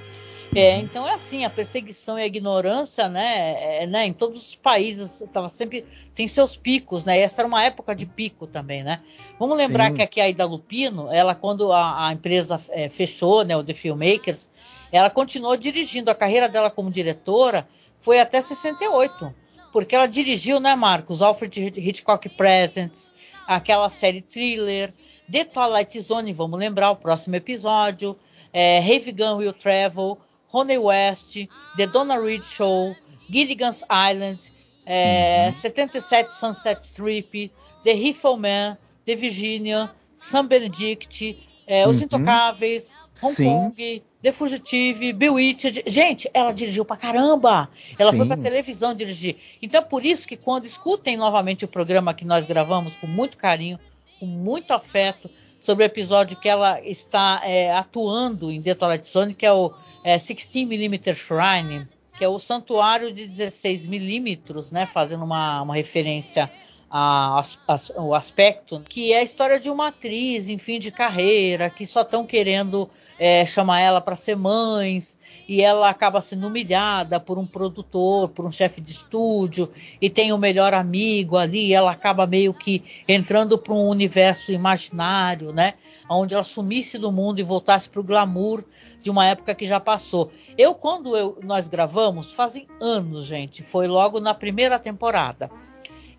É, então é assim, a perseguição e a ignorância, né, é, né em todos os países tava sempre tem seus picos, né? E essa era uma época de pico também, né? Vamos lembrar Sim. que aqui a Ida Lupino, ela quando a, a empresa é, fechou, né, o The Filmmakers, ela continuou dirigindo a carreira dela como diretora foi até 68, porque ela dirigiu, né, Marcos, Alfred Hitchcock Presents, aquela série thriller, The Twilight Zone, vamos lembrar o próximo episódio, é, Have Gun Will Travel, Honey West, The Donna Reed Show, Gilligan's Island, é, uhum. 77 Sunset Strip, The Rifleman, The Virginia, San Benedict, é, Os uhum. Intocáveis, Hong Sim. Kong, The Fugitive, Bewitched. Gente, ela dirigiu pra caramba. Ela Sim. foi pra televisão dirigir. Então é por isso que quando escutem novamente o programa que nós gravamos com muito carinho, com muito afeto, sobre o episódio que ela está é, atuando em Twilight Zone, que é o é, 16mm Shrine, que é o santuário de 16mm, né, fazendo uma, uma referência a, a, o aspecto, que é a história de uma atriz em fim de carreira, que só estão querendo é, chamar ela para ser mães, e ela acaba sendo humilhada por um produtor, por um chefe de estúdio, e tem o melhor amigo ali, e ela acaba meio que entrando para um universo imaginário, né? Onde ela sumisse do mundo e voltasse para o glamour de uma época que já passou. Eu, quando eu, nós gravamos, fazem anos, gente, foi logo na primeira temporada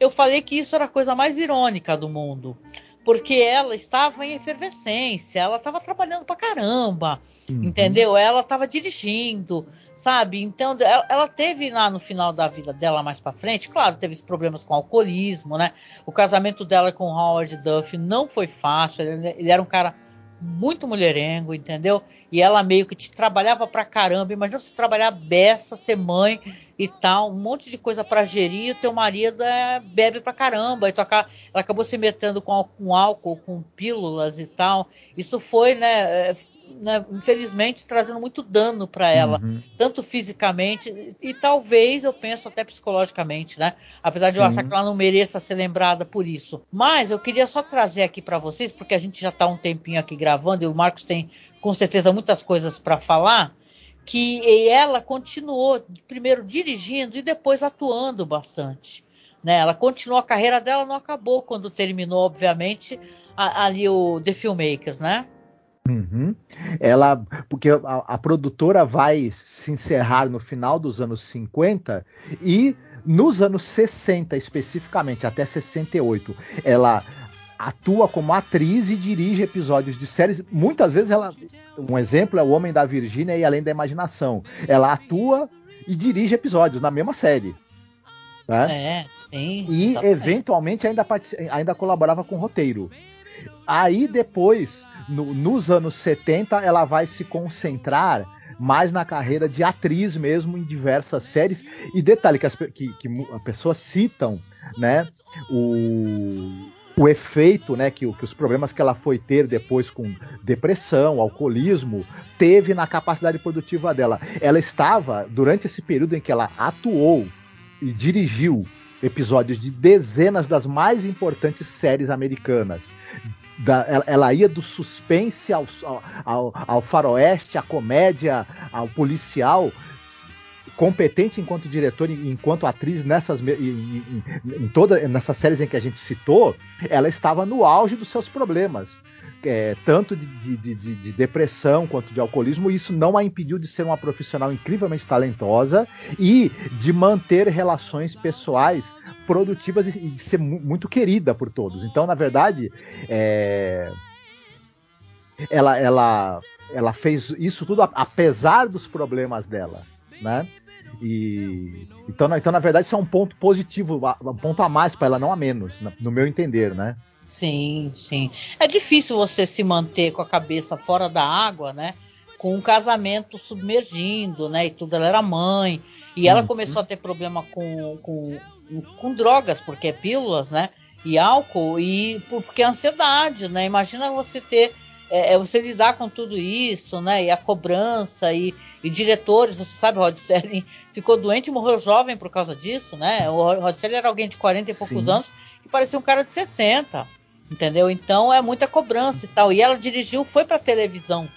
eu falei que isso era a coisa mais irônica do mundo. Porque ela estava em efervescência, ela estava trabalhando pra caramba, uhum. entendeu? Ela estava dirigindo, sabe? Então, ela, ela, teve lá no final da vida dela, mais para frente, claro, teve problemas com alcoolismo, né? O casamento dela com Howard Duff não foi fácil, ele, ele era um cara muito mulherengo, entendeu? E ela meio que te trabalhava pra caramba. Imagina você trabalhar beça, ser mãe e tal, um monte de coisa para gerir. E teu marido é, bebe pra caramba. E tocar, ela acabou se metendo com, com álcool, com pílulas e tal. Isso foi, né? Né, infelizmente, trazendo muito dano para ela, uhum. tanto fisicamente e, talvez, eu penso, até psicologicamente, né? Apesar de Sim. eu achar que ela não mereça ser lembrada por isso. Mas eu queria só trazer aqui para vocês, porque a gente já está um tempinho aqui gravando e o Marcos tem, com certeza, muitas coisas para falar que ela continuou primeiro dirigindo e depois atuando bastante. Né? Ela continuou a carreira dela, não acabou quando terminou, obviamente, a, ali o The Filmmakers, né? Uhum. Ela, porque a, a, produtora vai se encerrar no final dos anos 50 e nos anos 60 especificamente, até 68, ela atua como atriz e dirige episódios de séries. Muitas vezes ela. Um exemplo é O Homem da Virgínia e Além da Imaginação. Ela atua e dirige episódios na mesma série. Né? É, sim. E exatamente. eventualmente ainda, ainda colaborava com o roteiro. Aí depois, no, nos anos 70, ela vai se concentrar mais na carreira de atriz mesmo em diversas séries. E detalhe que as que, que as pessoas citam, né? O, o efeito, né, que, que, os problemas que ela foi ter depois com depressão, alcoolismo, teve na capacidade produtiva dela. Ela estava, durante esse período em que ela atuou e dirigiu episódios de dezenas das mais importantes séries americanas. Da, ela, ela, ia do suspense ao, ao, ao faroeste, à comédia, ao policial, competente enquanto diretor e enquanto atriz nessas em, em, em todas nessas séries em que a gente citou, ela estava no auge dos seus problemas. É, tanto de, de, de, de, depressão quanto de alcoolismo, e isso não a impediu de ser uma profissional incrivelmente talentosa e de manter relações pessoais produtivas e, de ser muito querida por todos. Então, na verdade, é, ela, ela, ela fez isso tudo apesar dos problemas dela, né? E então, então na verdade isso é um ponto positivo, um ponto a mais para ela, não a menos, no meu entender, né? Sim, sim. É difícil você se manter com a cabeça fora da água, né? Com um casamento submergindo, né? E tudo. Ela era mãe. E ela uhum. começou a ter problema com, com, com drogas, porque é pílulas, né? E álcool, e porque é ansiedade, né? Imagina você ter é, é, você lidar com tudo isso, né? E a cobrança e, e diretores, você sabe, Rod Serling ficou doente e morreu jovem por causa disso, né? O Rod Serling era alguém de 40 e poucos Sim. anos que parecia um cara de 60, entendeu? Então é muita cobrança e tal. E ela dirigiu, foi para televisão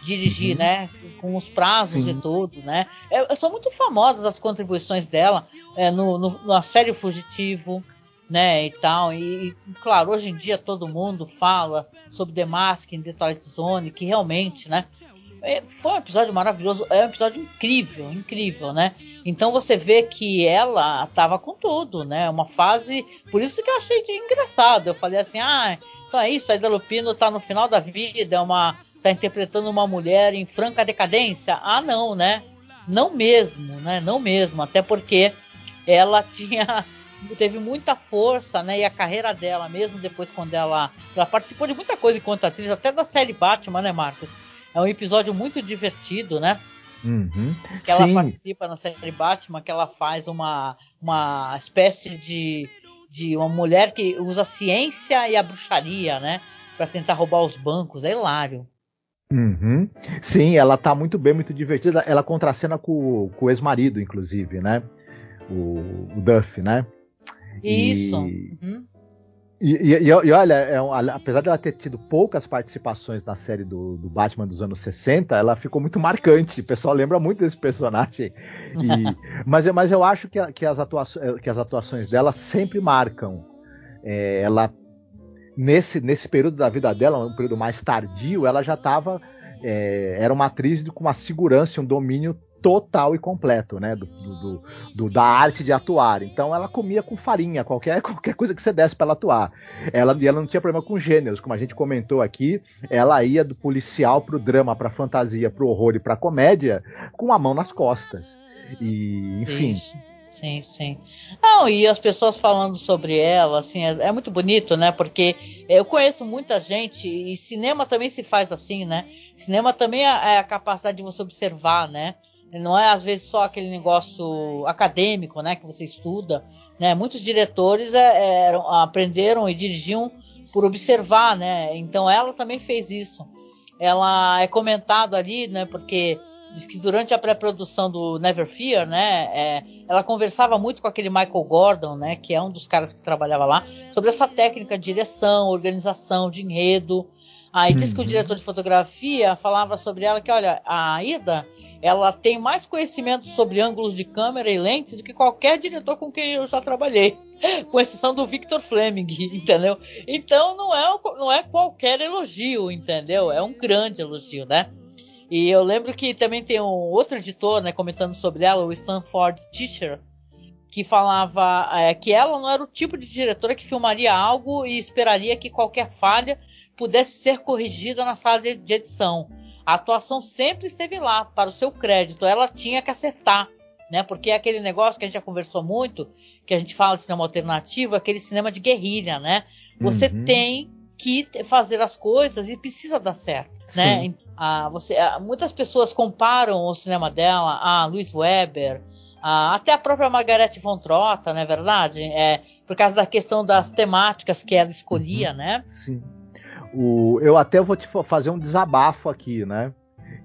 dirigir, uhum. né? Com os prazos Sim. e tudo, né? É, são muito famosas as contribuições dela é, no, no, na série Fugitivo, né, e tal. E, e, claro, hoje em dia todo mundo fala sobre The Mask em The Twilight Zone, que realmente, né, é, foi um episódio maravilhoso, é um episódio incrível, incrível, né? Então você vê que ela estava com tudo, né? Uma fase, por isso que eu achei engraçado. Eu falei assim, ah, então é isso, a Ida Lupino tá no final da vida, é uma tá interpretando uma mulher em franca decadência. Ah, não, né? Não mesmo, né? Não mesmo, até porque ela tinha teve muita força, né? E a carreira dela, mesmo depois quando ela, ela participou de muita coisa enquanto atriz, até da série Batman, né, Marcos? É um episódio muito divertido, né? Uhum. Que ela Sim. participa na série Batman, que ela faz uma, uma espécie de, de uma mulher que usa a ciência e a bruxaria, né? Pra tentar roubar os bancos. É hilário. Uhum. Sim, ela tá muito bem, muito divertida. Ela contracena com, com o ex-marido, inclusive, né? O, o Duff, né? Isso. E, uhum. e, e, e, olha, é um, apesar dela ter tido poucas participações na série do, do, Batman dos anos 60, ela ficou muito marcante. O pessoal lembra muito desse personagem. mas, mas eu acho que, que, as atuações, que as atuações dela sempre marcam. É, ela nesse, nesse período da vida dela, um período mais tardio, ela já estava é, era uma atriz com uma segurança, um domínio total e completo, né? Do, do, do, da arte de atuar. Então ela comia com farinha, qualquer, qualquer coisa que você desse para ela atuar. Ela, e ela não tinha problema com gêneros, como a gente comentou aqui. Ela ia do policial pro drama, pra fantasia, pro horror e pra comédia, com a mão nas costas. E, enfim. Isso. Sim, sim. Não, e as pessoas falando sobre ela, assim, é, é, muito bonito, né? Porque eu conheço muita gente, e cinema também se faz assim, né? Cinema também é, é a capacidade de você observar, né? Não é às vezes só aquele negócio acadêmico, né, que você estuda, né? Muitos diretores é, é, aprenderam e dirigiam por observar, né? Então ela também fez isso. Ela é comentado ali, né? Porque diz que durante a pré-produção do Never Fear, né? É, ela conversava muito com aquele Michael Gordon, né? Que é um dos caras que trabalhava lá, sobre essa técnica de direção, organização, de enredo. Aí uhum. diz que o uhum. diretor de fotografia falava sobre ela que, olha, a Ida ela tem mais conhecimento sobre ângulos de câmera e lentes do que qualquer diretor com quem eu já trabalhei, com exceção do Victor Fleming, entendeu? Então não é, não é qualquer elogio, entendeu? É um grande elogio, né? E eu lembro que também tem um outro editor, né, comentando sobre ela, o Stanford Teacher, que falava é, que ela não era o tipo de diretora que filmaria algo e esperaria que qualquer falha pudesse ser corrigida na sala de, de edição. A atuação sempre esteve lá, para o seu crédito. Ela tinha que acertar, né? Porque é aquele negócio que a gente já conversou muito, que a gente fala de cinema alternativo, aquele cinema de guerrilha, né? Você uhum. tem que fazer as coisas e precisa dar certo, né? Ah, você, ah, muitas pessoas comparam o cinema dela a Louis Weber, a, até a própria Margarete von Trotta, não é verdade? É, por causa da questão das temáticas que ela escolhia, uhum. né? Sim. O, eu até vou te fazer um desabafo aqui, né?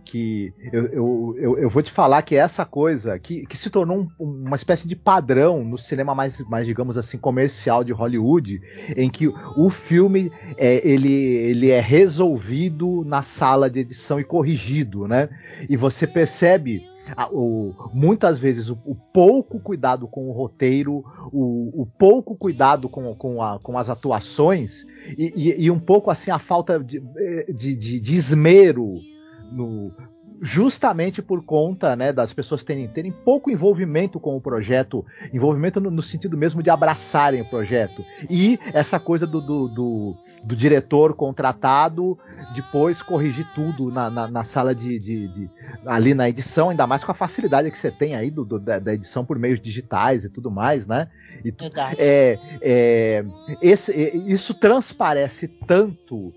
Que eu, eu, eu, eu vou te falar que essa coisa que, que se tornou um, uma espécie de padrão no cinema mais, mais, digamos assim, comercial de Hollywood, em que o filme é, ele, ele é resolvido na sala de edição e corrigido, né? E você percebe o, muitas vezes o, o, pouco cuidado com o roteiro, o, o pouco cuidado com, com, a, com as atuações e, e, e, um pouco assim a falta de, de, de, de esmero no, justamente por conta né, das pessoas terem, terem pouco envolvimento com o projeto, envolvimento no, no sentido mesmo de abraçarem o projeto. E essa coisa do, do, do, do diretor contratado depois corrigir tudo na, na, na sala de, de, de, ali na edição, ainda mais com a facilidade que você tem aí do, do da, da, edição por meios digitais e tudo mais, né? E, é, é, esse, isso transparece tanto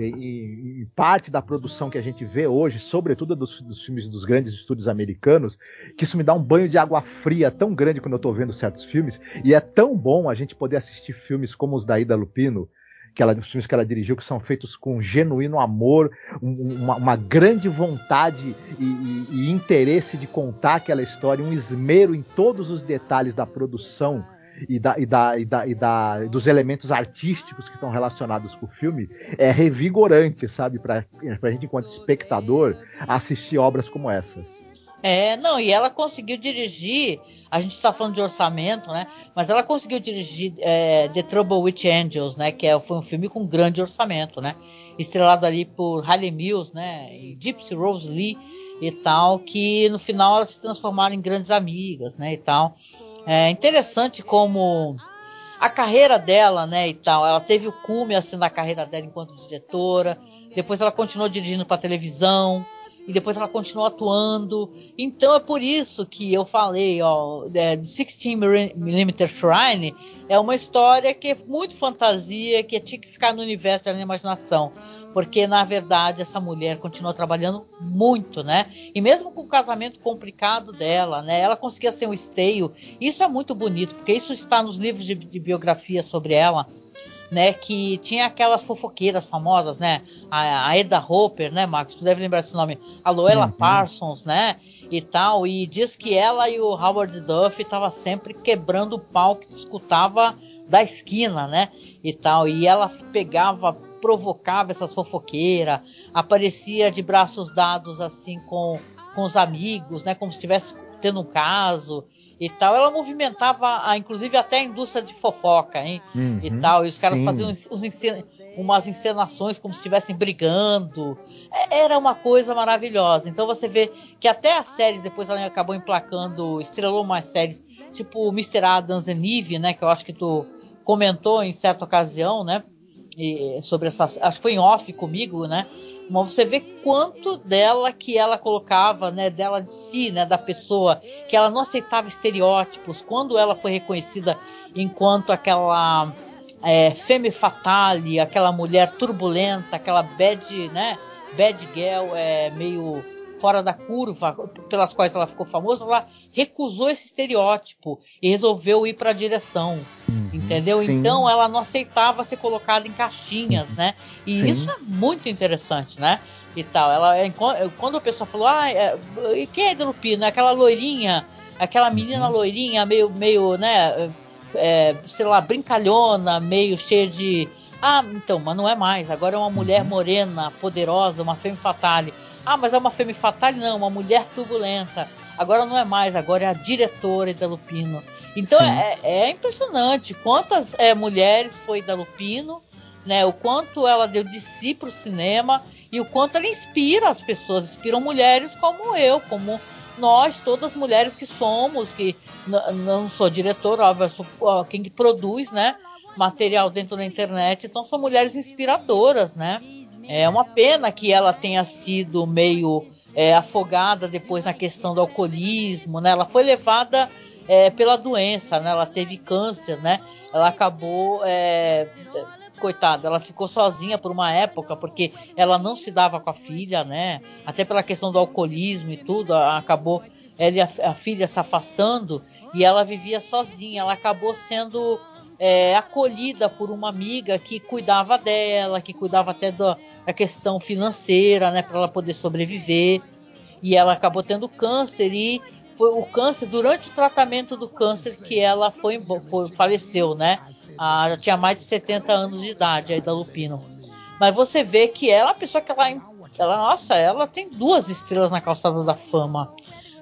em, em, parte da produção que a gente vê hoje, sobretudo dos, dos, filmes dos grandes estúdios americanos, que isso me dá um banho de água fria tão grande quando eu estou vendo certos filmes, e é tão bom a gente poder assistir filmes como os da Ida Lupino, que ela, os filmes que ela dirigiu, que são feitos com genuíno amor, um, uma, uma, grande vontade e, e, e interesse de contar aquela história, um esmero em todos os detalhes da produção e, da, e, da, e, da, e da, dos elementos artísticos que estão relacionados com o filme é revigorante, sabe? Pra, pra gente, enquanto espectador, assistir obras como essas. É, não, e ela conseguiu dirigir. A gente está falando de orçamento, né? Mas ela conseguiu dirigir é, The Trouble with Angels, né? Que é, foi um filme com grande orçamento, né? Estrelado ali por Halle Mills, né? E Gypsy Rose Lee e tal, que no final elas se transformaram em grandes amigas, né? E tal. É interessante como a carreira dela, né, e tal, ela teve o cume assim da carreira dela enquanto diretora, depois ela continuou dirigindo para televisão e depois ela continuou atuando. Então é por isso que eu falei, ó, é, 16mm Shrine é uma história que é muito fantasia, que tinha que ficar no universo da imaginação porque na verdade essa mulher continuou trabalhando muito, né? E mesmo com o casamento complicado dela, né? Ela conseguia ser um esteio. Isso é muito bonito, porque isso está nos livros de, de biografia sobre ela. Né, que tinha aquelas fofoqueiras famosas, né? A, a Eda Hopper, né, Marcos? Tu deve lembrar esse nome. A Loela uhum. Parsons, né? E tal. E diz que ela e o Howard Duff estavam sempre quebrando o pau que se escutava da esquina, né? E tal. E ela pegava provocava essas fofoqueiras, aparecia de braços dados assim com, com os amigos, né, como se estivesse tendo um caso e tal. Ela movimentava, a, inclusive até a indústria de fofoca, hein, uhum, e tal. E os caras sim. faziam os, umas encenações como se estivessem brigando. É, era uma coisa maravilhosa. Então você vê que até as séries depois ela acabou emplacando, estrelou mais séries, tipo Mr. Adams and Eve, né, que eu acho que tu comentou em certa ocasião, né? Sobre essa. Acho que foi em off comigo, né? Mas você vê quanto dela que ela colocava, né? Dela de si, né? Da pessoa, que ela não aceitava estereótipos. Quando ela foi reconhecida enquanto aquela é, femme fatale, aquela mulher turbulenta, aquela bad, né? Bad girl, é, meio fora da curva pelas quais ela ficou famosa, ela recusou esse estereótipo e resolveu ir para a direção. Uhum, entendeu? Sim. Então ela não aceitava ser colocada em caixinhas, né? E sim. isso é muito interessante, né? E tal. Ela, é, quando a pessoa falou, ah, é, e quem é Drupino? Aquela loirinha, aquela menina uhum. loirinha, meio, meio, né? É, sei lá, brincalhona, meio cheia de. Ah, então, mas não é mais. Agora é uma mulher uhum. morena, poderosa, uma femme fatale. Ah, mas é uma femme fatale? Não, uma mulher turbulenta. Agora não é mais, agora é a diretora da Lupino. Então é, é, impressionante quantas é, mulheres foi da Lupino, né? O quanto ela deu de si para o cinema e o quanto ela inspira as pessoas, inspiram mulheres como eu, como nós, todas as mulheres que somos, que não sou diretor, óbvio, sou quem produz, né? Material dentro da internet, então são mulheres inspiradoras, né? É uma pena que ela tenha sido meio é, afogada depois na questão do alcoolismo, né? Ela foi levada é, pela doença, né? Ela teve câncer, né? Ela acabou é, coitada, ela ficou sozinha por uma época, porque ela não se dava com a filha, né? Até pela questão do alcoolismo e tudo, acabou ela e a, a filha se afastando e ela vivia sozinha. Ela acabou sendo é, acolhida por uma amiga que cuidava dela, que cuidava até da, da questão financeira, né, para ela poder sobreviver. E ela acabou tendo câncer e foi o câncer durante o tratamento do câncer que ela foi, foi faleceu, né? Ah, já tinha mais de 70 anos de idade aí da Lupino. Mas você vê que ela é uma pessoa que ela, ela, nossa, ela tem duas estrelas na calçada da fama.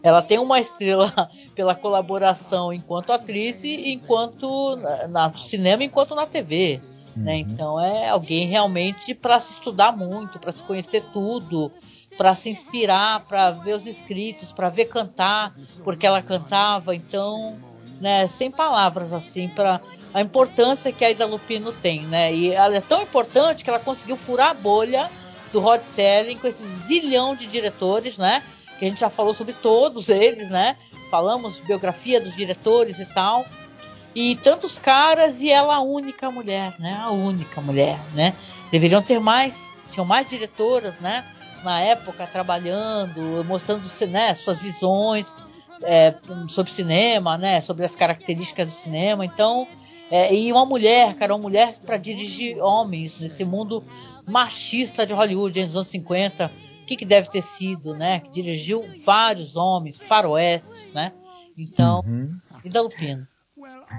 Ela tem uma estrela pela colaboração enquanto atriz e enquanto na, no cinema, enquanto na TV. Né? Uhum. Né? Então é alguém realmente para se estudar muito, para se conhecer tudo, para se inspirar, para ver os escritos, para ver cantar, porque ela cantava. Então, né, sem palavras assim para a importância que a Ida Lupino tem, né? E ela é tão importante que ela conseguiu furar a bolha do Rod Selling com esse zilhão de diretores, né? Que a gente já falou sobre todos eles, né? Falamos biografia dos diretores e tal. E tantos caras e ela a única mulher, né? A única mulher, né? Deveriam ter mais, tinham mais diretoras, né? Na época trabalhando, mostrando né, suas visões é, sobre cinema, né? Sobre as características do cinema. Então é, e uma mulher, cara, uma mulher para dirigir homens nesse mundo machista de Hollywood nos anos 50. O que, que deve ter sido, né? Que dirigiu vários homens, faroestes, né? Então, uhum. e da Lupino.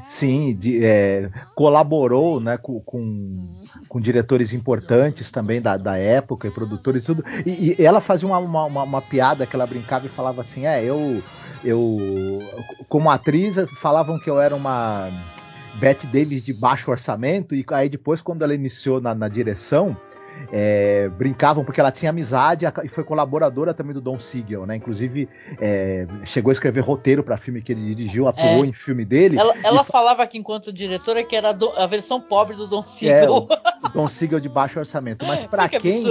Sim, de, é, colaborou né, com, com, com, diretores importantes também da, da época e produtores e tudo. E, e ela fazia uma, uma, uma, piada que ela brincava e falava assim: é, eu, eu como atriz, falavam que eu era uma Bette Davis de baixo orçamento, e aí depois, quando ela iniciou na, na direção, é, brincavam porque ela tinha amizade e foi colaboradora também do Don Siegel, né? Inclusive é, chegou a escrever roteiro para filme que ele dirigiu, atuou é. em filme dele. Ela, ela e... falava que enquanto diretora que era a versão pobre do Don Siegel. o, o Don Siegel de baixo orçamento. Mas para que quem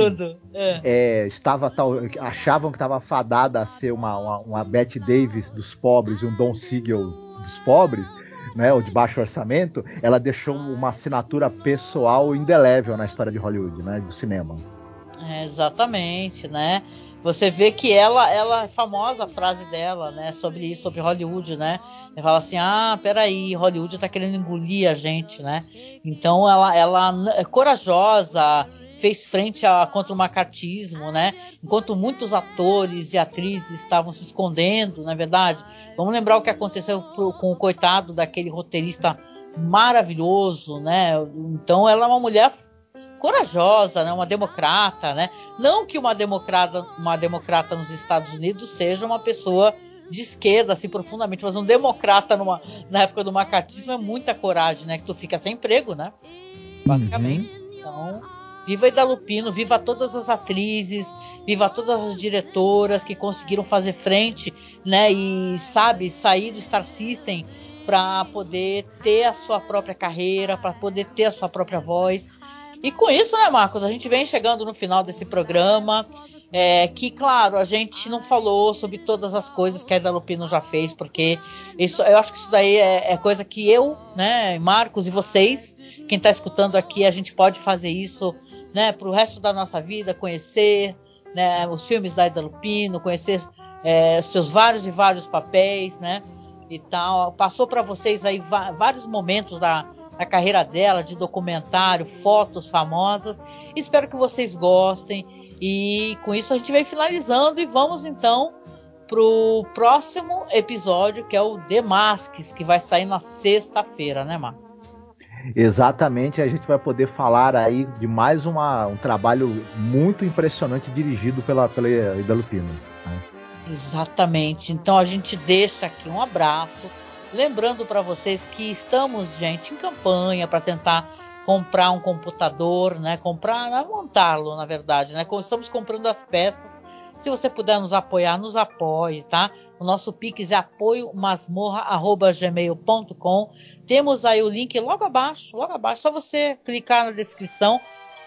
é. É, estava tal, achavam que estava fadada a ser uma, uma, uma Bette Davis dos pobres e um Don Siegel dos pobres né, ou de baixo orçamento, ela deixou uma assinatura pessoal indelével na história de Hollywood, né, do cinema. É, exatamente, né? Você vê que ela, ela é famosa a frase dela, né, sobre isso, sobre Hollywood, né? Ela fala assim: "Ah, peraí, Hollywood tá querendo engolir a gente, né?" Então ela ela é corajosa, fez frente a, contra o macartismo, né? Enquanto muitos atores e atrizes estavam se escondendo, na é verdade, Vamos lembrar o que aconteceu pro, com o coitado daquele roteirista maravilhoso, né? Então ela é uma mulher corajosa, né? Uma democrata, né? Não que uma democrata, uma democrata nos Estados Unidos seja uma pessoa de esquerda, assim, profundamente, mas um democrata numa, na época do macartismo é muita coragem, né? Que tu fica sem emprego, né? Basicamente. Uhum. Então, viva Ida Lupino, viva todas as atrizes, viva todas as diretoras que conseguiram fazer frente, né, e sabe, sair do Star System para poder ter a sua própria carreira, para poder ter a sua própria voz. E com isso, né, Marcos, a gente vem chegando no final desse programa. É, que, claro, a gente não falou sobre todas as coisas que a Eda Lupino já fez, porque isso, eu acho que isso daí é, é coisa que eu, né, Marcos e vocês, quem está escutando aqui, a gente pode fazer isso, né, para o resto da nossa vida, conhecer, né, os filmes da Ida Lupino, conhecer é, seus vários e vários papéis, né? E tal. Passou para vocês aí vários momentos da, da carreira dela, de documentário, fotos famosas. Espero que vocês gostem. E com isso a gente vem finalizando e vamos então pro próximo episódio, que é o Masks, que vai sair na sexta-feira, né, Marcos? Exatamente, a gente vai poder falar aí de mais uma, um trabalho muito impressionante dirigido pela, pela Ida Lupino. Né? Exatamente. Então a gente deixa aqui um abraço, lembrando para vocês que estamos, gente, em campanha para tentar comprar um computador, né? Comprar, né? montá-lo, na verdade, né? Estamos comprando as peças. Se você puder nos apoiar, nos apoie, tá? O nosso Pix é apoio masmorra@gmail.com. Temos aí o link logo abaixo, logo abaixo, só você clicar na descrição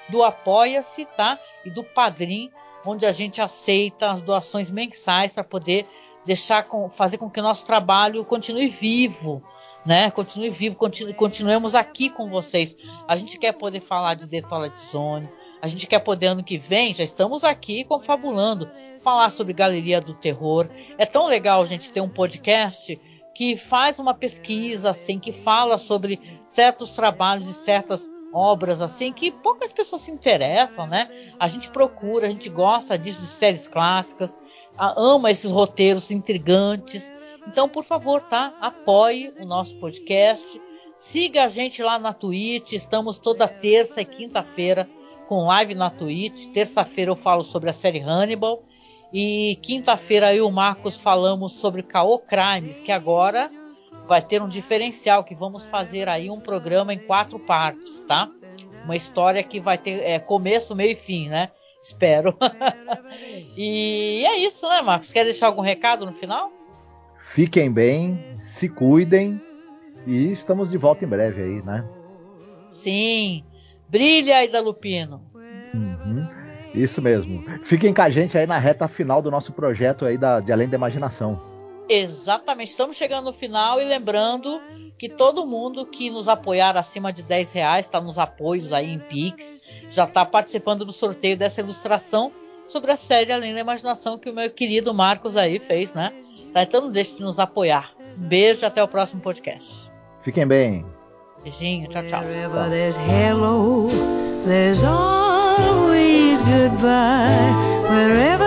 do Apoia-se, tá? E do Padrim, onde a gente aceita as doações mensais para poder deixar com, fazer com que o nosso trabalho continue vivo, né? Continue vivo, continue, continuemos aqui com vocês. A gente quer poder falar de The Twilight Zone, a gente quer poder ano que vem, já estamos aqui confabulando, falar sobre Galeria do Terror. É tão legal a gente ter um podcast que faz uma pesquisa assim, que fala sobre certos trabalhos e certas obras assim que poucas pessoas se interessam, né? A gente procura, a gente gosta disso de séries clássicas, ama esses roteiros intrigantes. Então, por favor, tá? Apoie o nosso podcast. Siga a gente lá na Twitch. Estamos toda terça e quinta-feira com live na Twitch. Terça-feira eu falo sobre a série Hannibal. E quinta-feira eu e o Marcos falamos sobre Caô Crimes, que agora vai ter um diferencial que vamos fazer aí um programa em quatro partes, tá? Uma história que vai ter é, começo, meio e fim, né? Espero. e é isso, né, Marcos? Quer deixar algum recado no final? Fiquem bem, se cuidem e estamos de volta em breve aí, né? Sim. Brilha, Ida Lupino. Isso mesmo. Fiquem com a gente aí na reta final do nosso projeto aí da, de Além da Imaginação. Exatamente, estamos chegando no final e lembrando que todo mundo que nos apoiar acima de 10 reais, está nos apoios aí em Pix, já está participando do sorteio dessa ilustração sobre a série Além da Imaginação que o meu querido Marcos aí fez, né? Tá, então não deixe de nos apoiar. Um beijo até o próximo podcast. Fiquem bem. Beijinho, tchau, tchau. goodbye wherever.